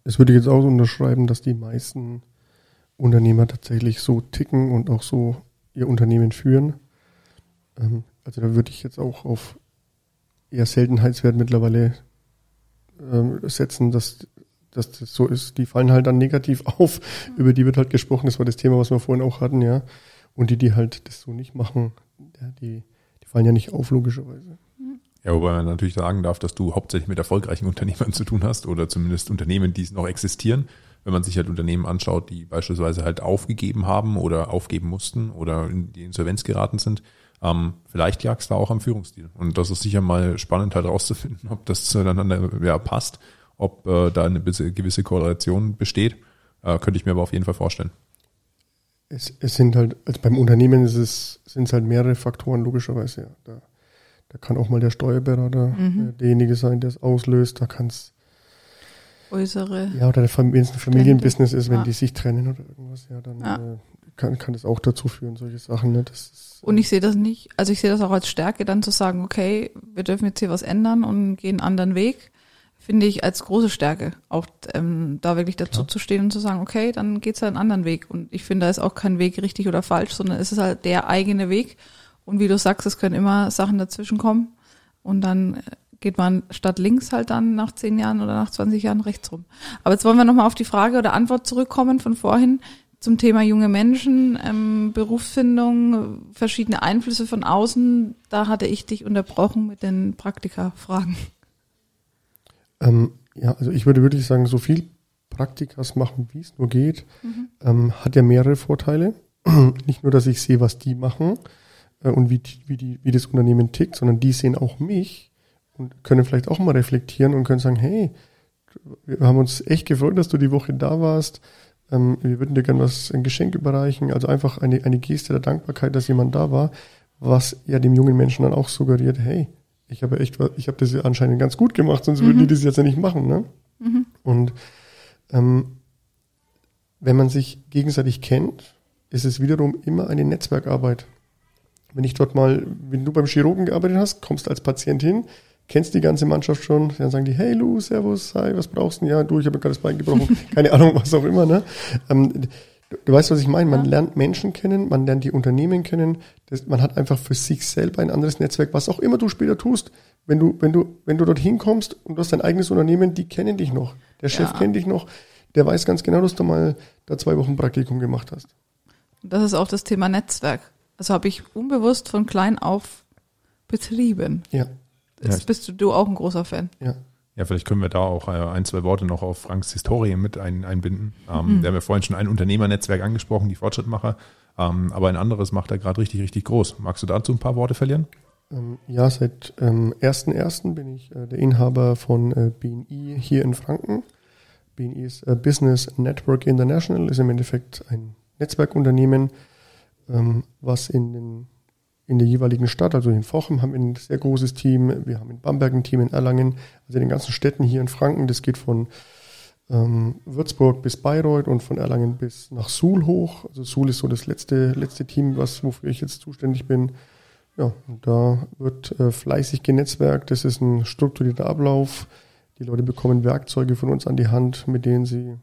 Das würde ich jetzt auch so unterschreiben, dass die meisten Unternehmer tatsächlich so ticken und auch so ihr Unternehmen führen. Ähm, also da würde ich jetzt auch auf eher Seltenheitswert mittlerweile ähm, setzen, dass, dass das so ist. Die fallen halt dann negativ auf, über die wird halt gesprochen. Das war das Thema, was wir vorhin auch hatten, ja. Und die, die halt das so nicht machen, die, die fallen ja nicht auf, logischerweise. Ja, wobei man natürlich sagen darf, dass du hauptsächlich mit erfolgreichen Unternehmern zu tun hast oder zumindest Unternehmen, die es noch existieren. Wenn man sich halt Unternehmen anschaut, die beispielsweise halt aufgegeben haben oder aufgeben mussten oder in die Insolvenz geraten sind, ähm, vielleicht jagst du auch am Führungsstil. Und das ist sicher mal spannend halt rauszufinden, ob das zueinander ja, passt, ob äh, da eine gewisse Korrelation besteht. Äh, könnte ich mir aber auf jeden Fall vorstellen. Es, es sind halt, also beim Unternehmen ist es, sind es halt mehrere Faktoren, logischerweise, ja. Da, da kann auch mal der Steuerberater mhm. äh, derjenige sein, der es auslöst. Da kann es äußere. Ja, oder wenn es ein Familienbusiness ist, wenn ja. die sich trennen oder irgendwas, ja, dann ja. Äh, kann, kann das auch dazu führen, solche Sachen. Ne? Das ist, und ich sehe das nicht, also ich sehe das auch als Stärke, dann zu sagen, okay, wir dürfen jetzt hier was ändern und gehen einen anderen Weg, finde ich als große Stärke, auch ähm, da wirklich dazu Klar. zu stehen und zu sagen, okay, dann geht's halt einen anderen Weg. Und ich finde, da ist auch kein Weg richtig oder falsch, sondern es ist halt der eigene Weg. Und wie du sagst, es können immer Sachen dazwischen kommen. Und dann geht man statt links halt dann nach zehn Jahren oder nach 20 Jahren rechts rum. Aber jetzt wollen wir nochmal auf die Frage oder Antwort zurückkommen von vorhin zum Thema junge Menschen, ähm, Berufsfindung, verschiedene Einflüsse von außen. Da hatte ich dich unterbrochen mit den Praktika-Fragen. Ähm, ja, also ich würde wirklich sagen, so viel Praktikas machen, wie es nur geht, mhm. ähm, hat ja mehrere Vorteile. Nicht nur, dass ich sehe, was die machen äh, und wie, wie, die, wie das Unternehmen tickt, sondern die sehen auch mich und können vielleicht auch mal reflektieren und können sagen, hey, wir haben uns echt gefreut, dass du die Woche da warst. Ähm, wir würden dir gerne was, ein Geschenk überreichen. Also einfach eine, eine Geste der Dankbarkeit, dass jemand da war, was ja dem jungen Menschen dann auch suggeriert, hey, ich habe echt, ich habe das anscheinend ganz gut gemacht, sonst mhm. würden die mhm. das jetzt ja nicht machen. Ne? Mhm. Und ähm, wenn man sich gegenseitig kennt, ist es wiederum immer eine Netzwerkarbeit. Wenn ich dort mal, wenn du beim Chirurgen gearbeitet hast, kommst als Patient hin, kennst die ganze Mannschaft schon, dann sagen die, hey Lu, servus, hi, was brauchst du denn? Ja, du, ich habe gerade das Bein gebrochen, keine Ahnung, was auch immer. Ne? Ähm, du, du, weißt, was ich meine, man ja. lernt Menschen kennen, man lernt die Unternehmen kennen, das, man hat einfach für sich selber ein anderes Netzwerk, was auch immer du später tust. Wenn du, wenn du, wenn du dorthin kommst und du hast dein eigenes Unternehmen, die kennen dich noch. Der Chef ja. kennt dich noch, der weiß ganz genau, dass du mal da zwei Wochen Praktikum gemacht hast. Das ist auch das Thema Netzwerk. Also habe ich unbewusst von klein auf betrieben. Ja. Jetzt ja, bist du, du auch ein großer Fan. Ja. Ja, vielleicht können wir da auch äh, ein, zwei Worte noch auf Franks Historie mit ein, einbinden. Ähm, mhm. Wir haben ja vorhin schon ein Unternehmernetzwerk angesprochen, die Fortschrittmacher. Ähm, aber ein anderes macht er gerade richtig, richtig groß. Magst du dazu ein paar Worte verlieren? Ähm, ja, seit ähm, 1.1. bin ich äh, der Inhaber von äh, BNI hier in Franken. BNI ist äh, Business Network International, ist im Endeffekt ein Netzwerkunternehmen, ähm, was in den in der jeweiligen Stadt, also in Vochem haben wir ein sehr großes Team, wir haben in Bamberg ein Team, in Erlangen, also in den ganzen Städten hier in Franken, das geht von ähm, Würzburg bis Bayreuth und von Erlangen bis nach Suhl hoch. Also Suhl ist so das letzte, letzte Team, was, wofür ich jetzt zuständig bin. Ja, und da wird äh, fleißig genetzwerkt, das ist ein strukturierter Ablauf. Die Leute bekommen Werkzeuge von uns an die Hand, mit denen sie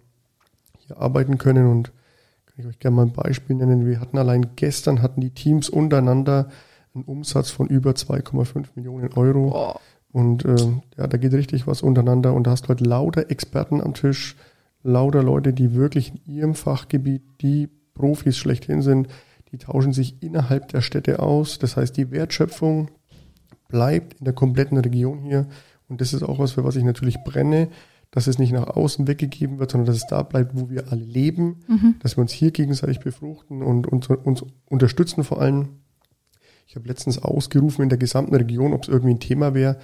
hier arbeiten können und kann ich euch gerne mal ein Beispiel nennen. Wir hatten allein gestern hatten die Teams untereinander einen Umsatz von über 2,5 Millionen Euro. Boah. Und äh, ja, da geht richtig was untereinander. Und da hast du heute lauter Experten am Tisch, lauter Leute, die wirklich in ihrem Fachgebiet die Profis schlechthin sind. Die tauschen sich innerhalb der Städte aus. Das heißt, die Wertschöpfung bleibt in der kompletten Region hier. Und das ist auch was, für was ich natürlich brenne dass es nicht nach außen weggegeben wird, sondern dass es da bleibt, wo wir alle leben, mhm. dass wir uns hier gegenseitig befruchten und uns, uns unterstützen vor allem. Ich habe letztens ausgerufen in der gesamten Region, ob es irgendwie ein Thema wäre,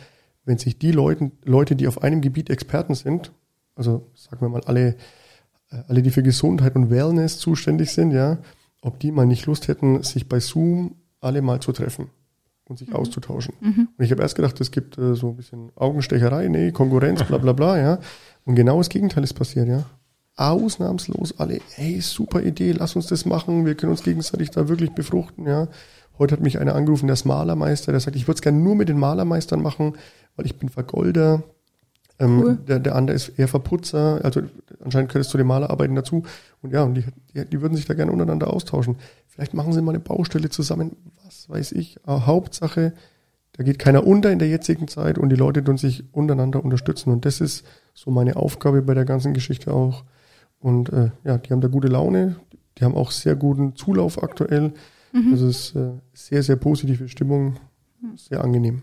wenn sich die Leute, Leute, die auf einem Gebiet Experten sind, also sagen wir mal alle, äh, alle, die für Gesundheit und Wellness zuständig sind, ja, ob die mal nicht Lust hätten, sich bei Zoom alle mal zu treffen und sich mhm. auszutauschen. Mhm. Und ich habe erst gedacht, es gibt äh, so ein bisschen Augenstecherei, nee, Konkurrenz, bla bla bla, ja. Und genau das Gegenteil ist passiert, ja. Ausnahmslos alle, hey, super Idee, lass uns das machen, wir können uns gegenseitig da wirklich befruchten, ja. Heute hat mich einer angerufen, der ist Malermeister, der sagt, ich würde es gerne nur mit den Malermeistern machen, weil ich bin Vergolder. Ähm, cool. der, der andere ist eher Verputzer, also anscheinend gehört es zu den Malerarbeiten dazu. Und ja, und die, die, die würden sich da gerne untereinander austauschen. Vielleicht machen sie mal eine Baustelle zusammen, was weiß ich. Aber Hauptsache, da geht keiner unter in der jetzigen Zeit und die Leute tun sich untereinander unterstützen. Und das ist so meine Aufgabe bei der ganzen Geschichte auch. Und äh, ja, die haben da gute Laune, die haben auch sehr guten Zulauf aktuell. Mhm. Es ist äh, sehr, sehr positive Stimmung. sehr angenehm.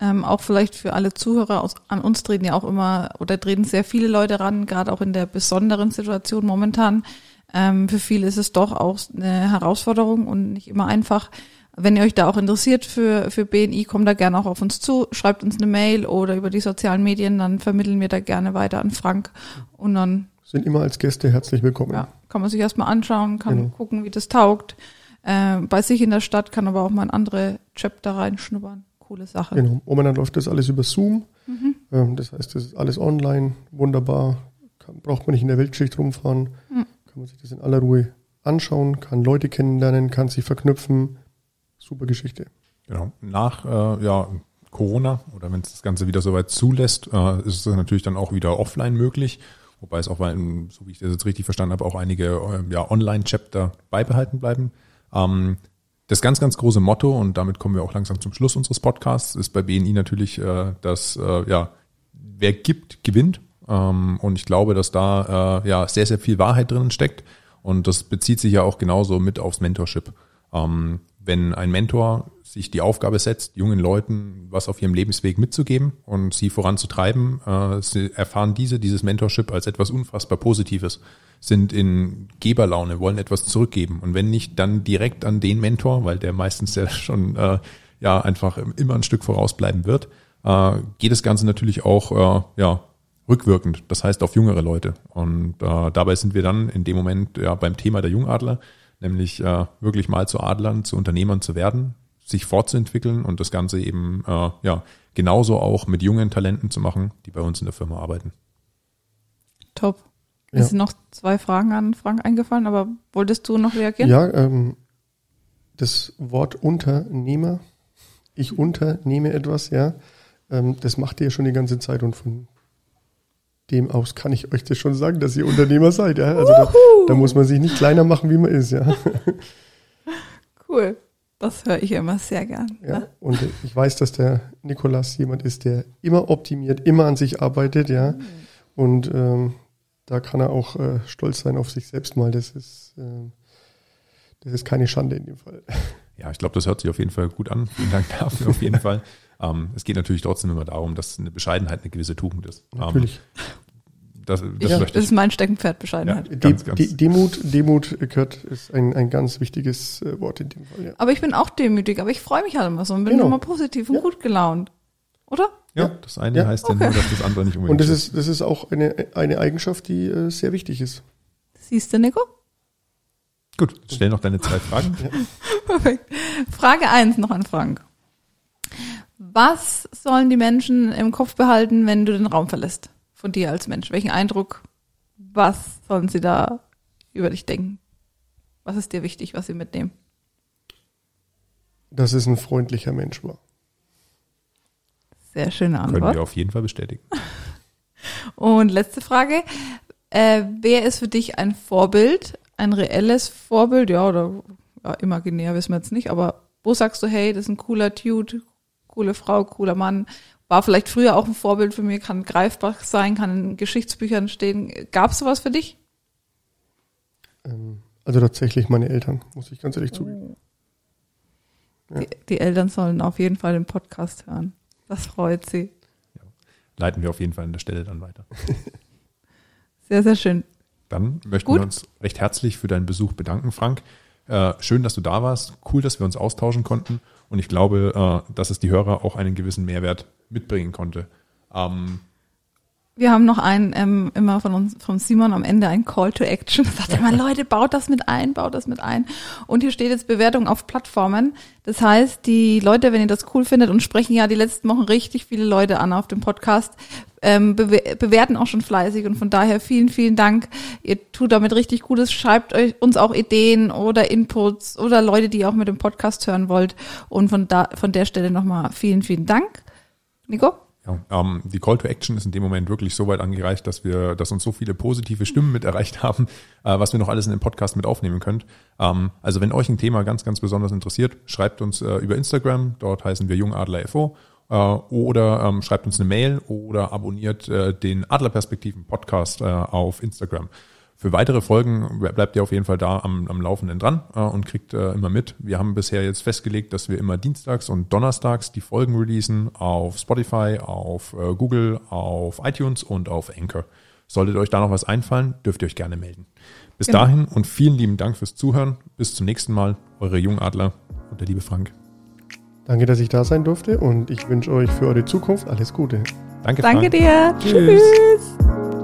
Ähm, auch vielleicht für alle Zuhörer aus, an uns treten ja auch immer oder treten sehr viele Leute ran, gerade auch in der besonderen Situation momentan. Ähm, für viele ist es doch auch eine Herausforderung und nicht immer einfach. Wenn ihr euch da auch interessiert für, für BNI, kommt da gerne auch auf uns zu, schreibt uns eine Mail oder über die sozialen Medien, dann vermitteln wir da gerne weiter an Frank und dann Sind immer als Gäste herzlich willkommen. ja, kann man sich erstmal anschauen, kann Genau. gucken, wie das taugt. Äh, bei sich in der Stadt kann aber auch mal in andere Chapter reinschnuppern. Coole Sache. Genau. Momentan läuft das alles über Zoom. Mhm. Ähm, das heißt, das ist alles online, wunderbar. Kann, braucht man nicht in der Weltschicht rumfahren. Mhm. Kann man sich das in aller Ruhe anschauen, kann Leute kennenlernen, kann sich verknüpfen. Super Geschichte. Genau. Nach äh, ja, Corona oder wenn es das Ganze wieder soweit zulässt, äh, ist es natürlich dann auch wieder offline möglich. Wobei es auch, so wie ich das jetzt richtig verstanden habe, auch einige äh, ja, Online-Chapter beibehalten bleiben. Ähm, das ganz, ganz große Motto, und damit kommen wir auch langsam zum Schluss unseres Podcasts, ist bei BNI natürlich, äh, dass äh, ja, wer gibt, gewinnt. Ähm, und ich glaube, dass da äh, ja sehr, sehr viel Wahrheit drinnen steckt. Und das bezieht sich ja auch genauso mit aufs Mentorship. Ähm, wenn ein Mentor sich die Aufgabe setzt, jungen Leuten was auf ihrem Lebensweg mitzugeben und sie voranzutreiben, äh, sie erfahren diese, dieses Mentorship als etwas unfassbar Positives, sind in Geberlaune, wollen etwas zurückgeben. Und wenn nicht, dann direkt an den Mentor, weil der meistens ja schon äh, ja einfach immer ein Stück vorausbleiben wird, äh, geht das Ganze natürlich auch äh, ja, rückwirkend, das heißt auf jüngere Leute. Und äh, dabei sind wir dann in dem Moment ja beim Thema der Jungadler, nämlich äh, wirklich mal zu Adlern, zu Unternehmern zu werden, sich fortzuentwickeln und das Ganze eben äh, ja genauso auch mit jungen Talenten zu machen, die bei uns in der Firma arbeiten. Top. Ja. Es sind noch zwei Fragen an Frank eingefallen, aber wolltest du noch reagieren? Ja, ähm, das Wort Unternehmer, ich unternehme etwas, ja, ähm, das macht ihr schon die ganze Zeit und von dem aus kann ich euch das schon sagen, dass ihr Unternehmer seid. Ja? Also da, da muss man sich nicht kleiner machen, wie man ist. Ja? Cool. Das höre ich immer sehr gern. Ja? Und ich weiß, dass der Nikolas jemand ist, der immer optimiert, immer an sich arbeitet. Ja? Und ähm, da kann er auch äh, stolz sein auf sich selbst mal. Das ist, ähm, das ist keine Schande in dem Fall. Ja, ich glaube, das hört sich auf jeden Fall gut an. Vielen Dank dafür auf jeden Fall. Ähm, es geht natürlich trotzdem immer darum, dass eine Bescheidenheit eine gewisse Tugend ist. Natürlich. Ähm, das das Ja, möchte Das ich. ist mein Steckenpferd, Bescheidenheit. Ja. Ganz, ganz- De Demut, Demut, Kurt, ist ein, ein ganz wichtiges äh, Wort in dem Fall. Ja. Aber ich bin auch demütig, aber ich freue mich halt immer so und bin Genau. immer positiv und Ja. gut gelaunt. Oder? Ja, Ja. das eine Ja. heißt ja nur, dass das andere nicht unbedingt Und das ist, das ist auch eine, eine Eigenschaft, die äh, sehr wichtig ist. Siehst du, Nico? Gut, stell noch deine zwei Fragen. Perfekt. Frage eins noch an Frank. Was sollen die Menschen im Kopf behalten, wenn du den Raum verlässt? Von dir als Mensch. Welchen Eindruck, was sollen sie da über dich denken? Was ist dir wichtig, was sie mitnehmen? Dass es ein freundlicher Mensch war. Sehr schöne Können Antwort. wir auf jeden Fall bestätigen. Und letzte Frage. Äh, wer ist für dich ein Vorbild? Ein reelles Vorbild? Ja, oder ja, imaginär wissen wir jetzt nicht, aber wo sagst du, hey, das ist ein cooler Dude, coole Frau, cooler Mann? War vielleicht früher auch ein Vorbild für mich, kann greifbar sein, kann in Geschichtsbüchern stehen. Gab es sowas für dich? Ähm, also tatsächlich meine Eltern, muss ich ganz ehrlich zugeben. Ja. Die, die Eltern sollen auf jeden Fall den Podcast hören. Das freut sie. Leiten wir auf jeden Fall an der Stelle dann weiter. Sehr, sehr schön. Dann möchten Gut. wir uns recht herzlich für deinen Besuch bedanken, Frank. Äh, schön, dass du da warst. Cool, dass wir uns austauschen konnten. Und ich glaube, äh, dass es die Hörer auch einen gewissen Mehrwert mitbringen konnte. Ähm, Wir haben noch einen, ähm, immer von uns, von Simon am Ende ein Call to Action. Sagt er mal, Leute, baut das mit ein, baut das mit ein. Und hier steht jetzt Bewertung auf Plattformen. Das heißt, die Leute, wenn ihr das cool findet und sprechen ja die letzten Wochen richtig viele Leute an auf dem Podcast, ähm, bewe- bewerten auch schon fleißig und von daher vielen, vielen Dank. Ihr tut damit richtig Gutes. Schreibt euch uns auch Ideen oder Inputs oder Leute, die ihr auch mit dem Podcast hören wollt. Und von da, von der Stelle nochmal vielen, vielen Dank. Nico? Ja, ähm, die Call to Action ist in dem Moment wirklich so weit angereicht, dass wir, dass uns so viele positive Stimmen mit erreicht haben, äh, was wir noch alles in den Podcast mit aufnehmen könnt. Ähm, also wenn euch ein Thema ganz, ganz besonders interessiert, schreibt uns äh, über Instagram, dort heißen wir Jungadler FO, äh, oder ähm, schreibt uns eine Mail oder abonniert äh, den Adlerperspektiven Podcast äh, auf Instagram. Für weitere Folgen bleibt ihr auf jeden Fall da am, am Laufenden dran äh, und kriegt äh, immer mit. Wir haben bisher jetzt festgelegt, dass wir immer dienstags und donnerstags die Folgen releasen auf Spotify, auf äh, Google, auf iTunes und auf Anchor. Solltet euch da noch was einfallen, dürft ihr euch gerne melden. Bis Genau. dahin und vielen lieben Dank fürs Zuhören. Bis zum nächsten Mal. Eure Jungadler und der liebe Frank. Danke, dass ich da sein durfte und ich wünsche euch für eure Zukunft alles Gute. Danke, Danke Frank. dir. Tschüss. Tschüss.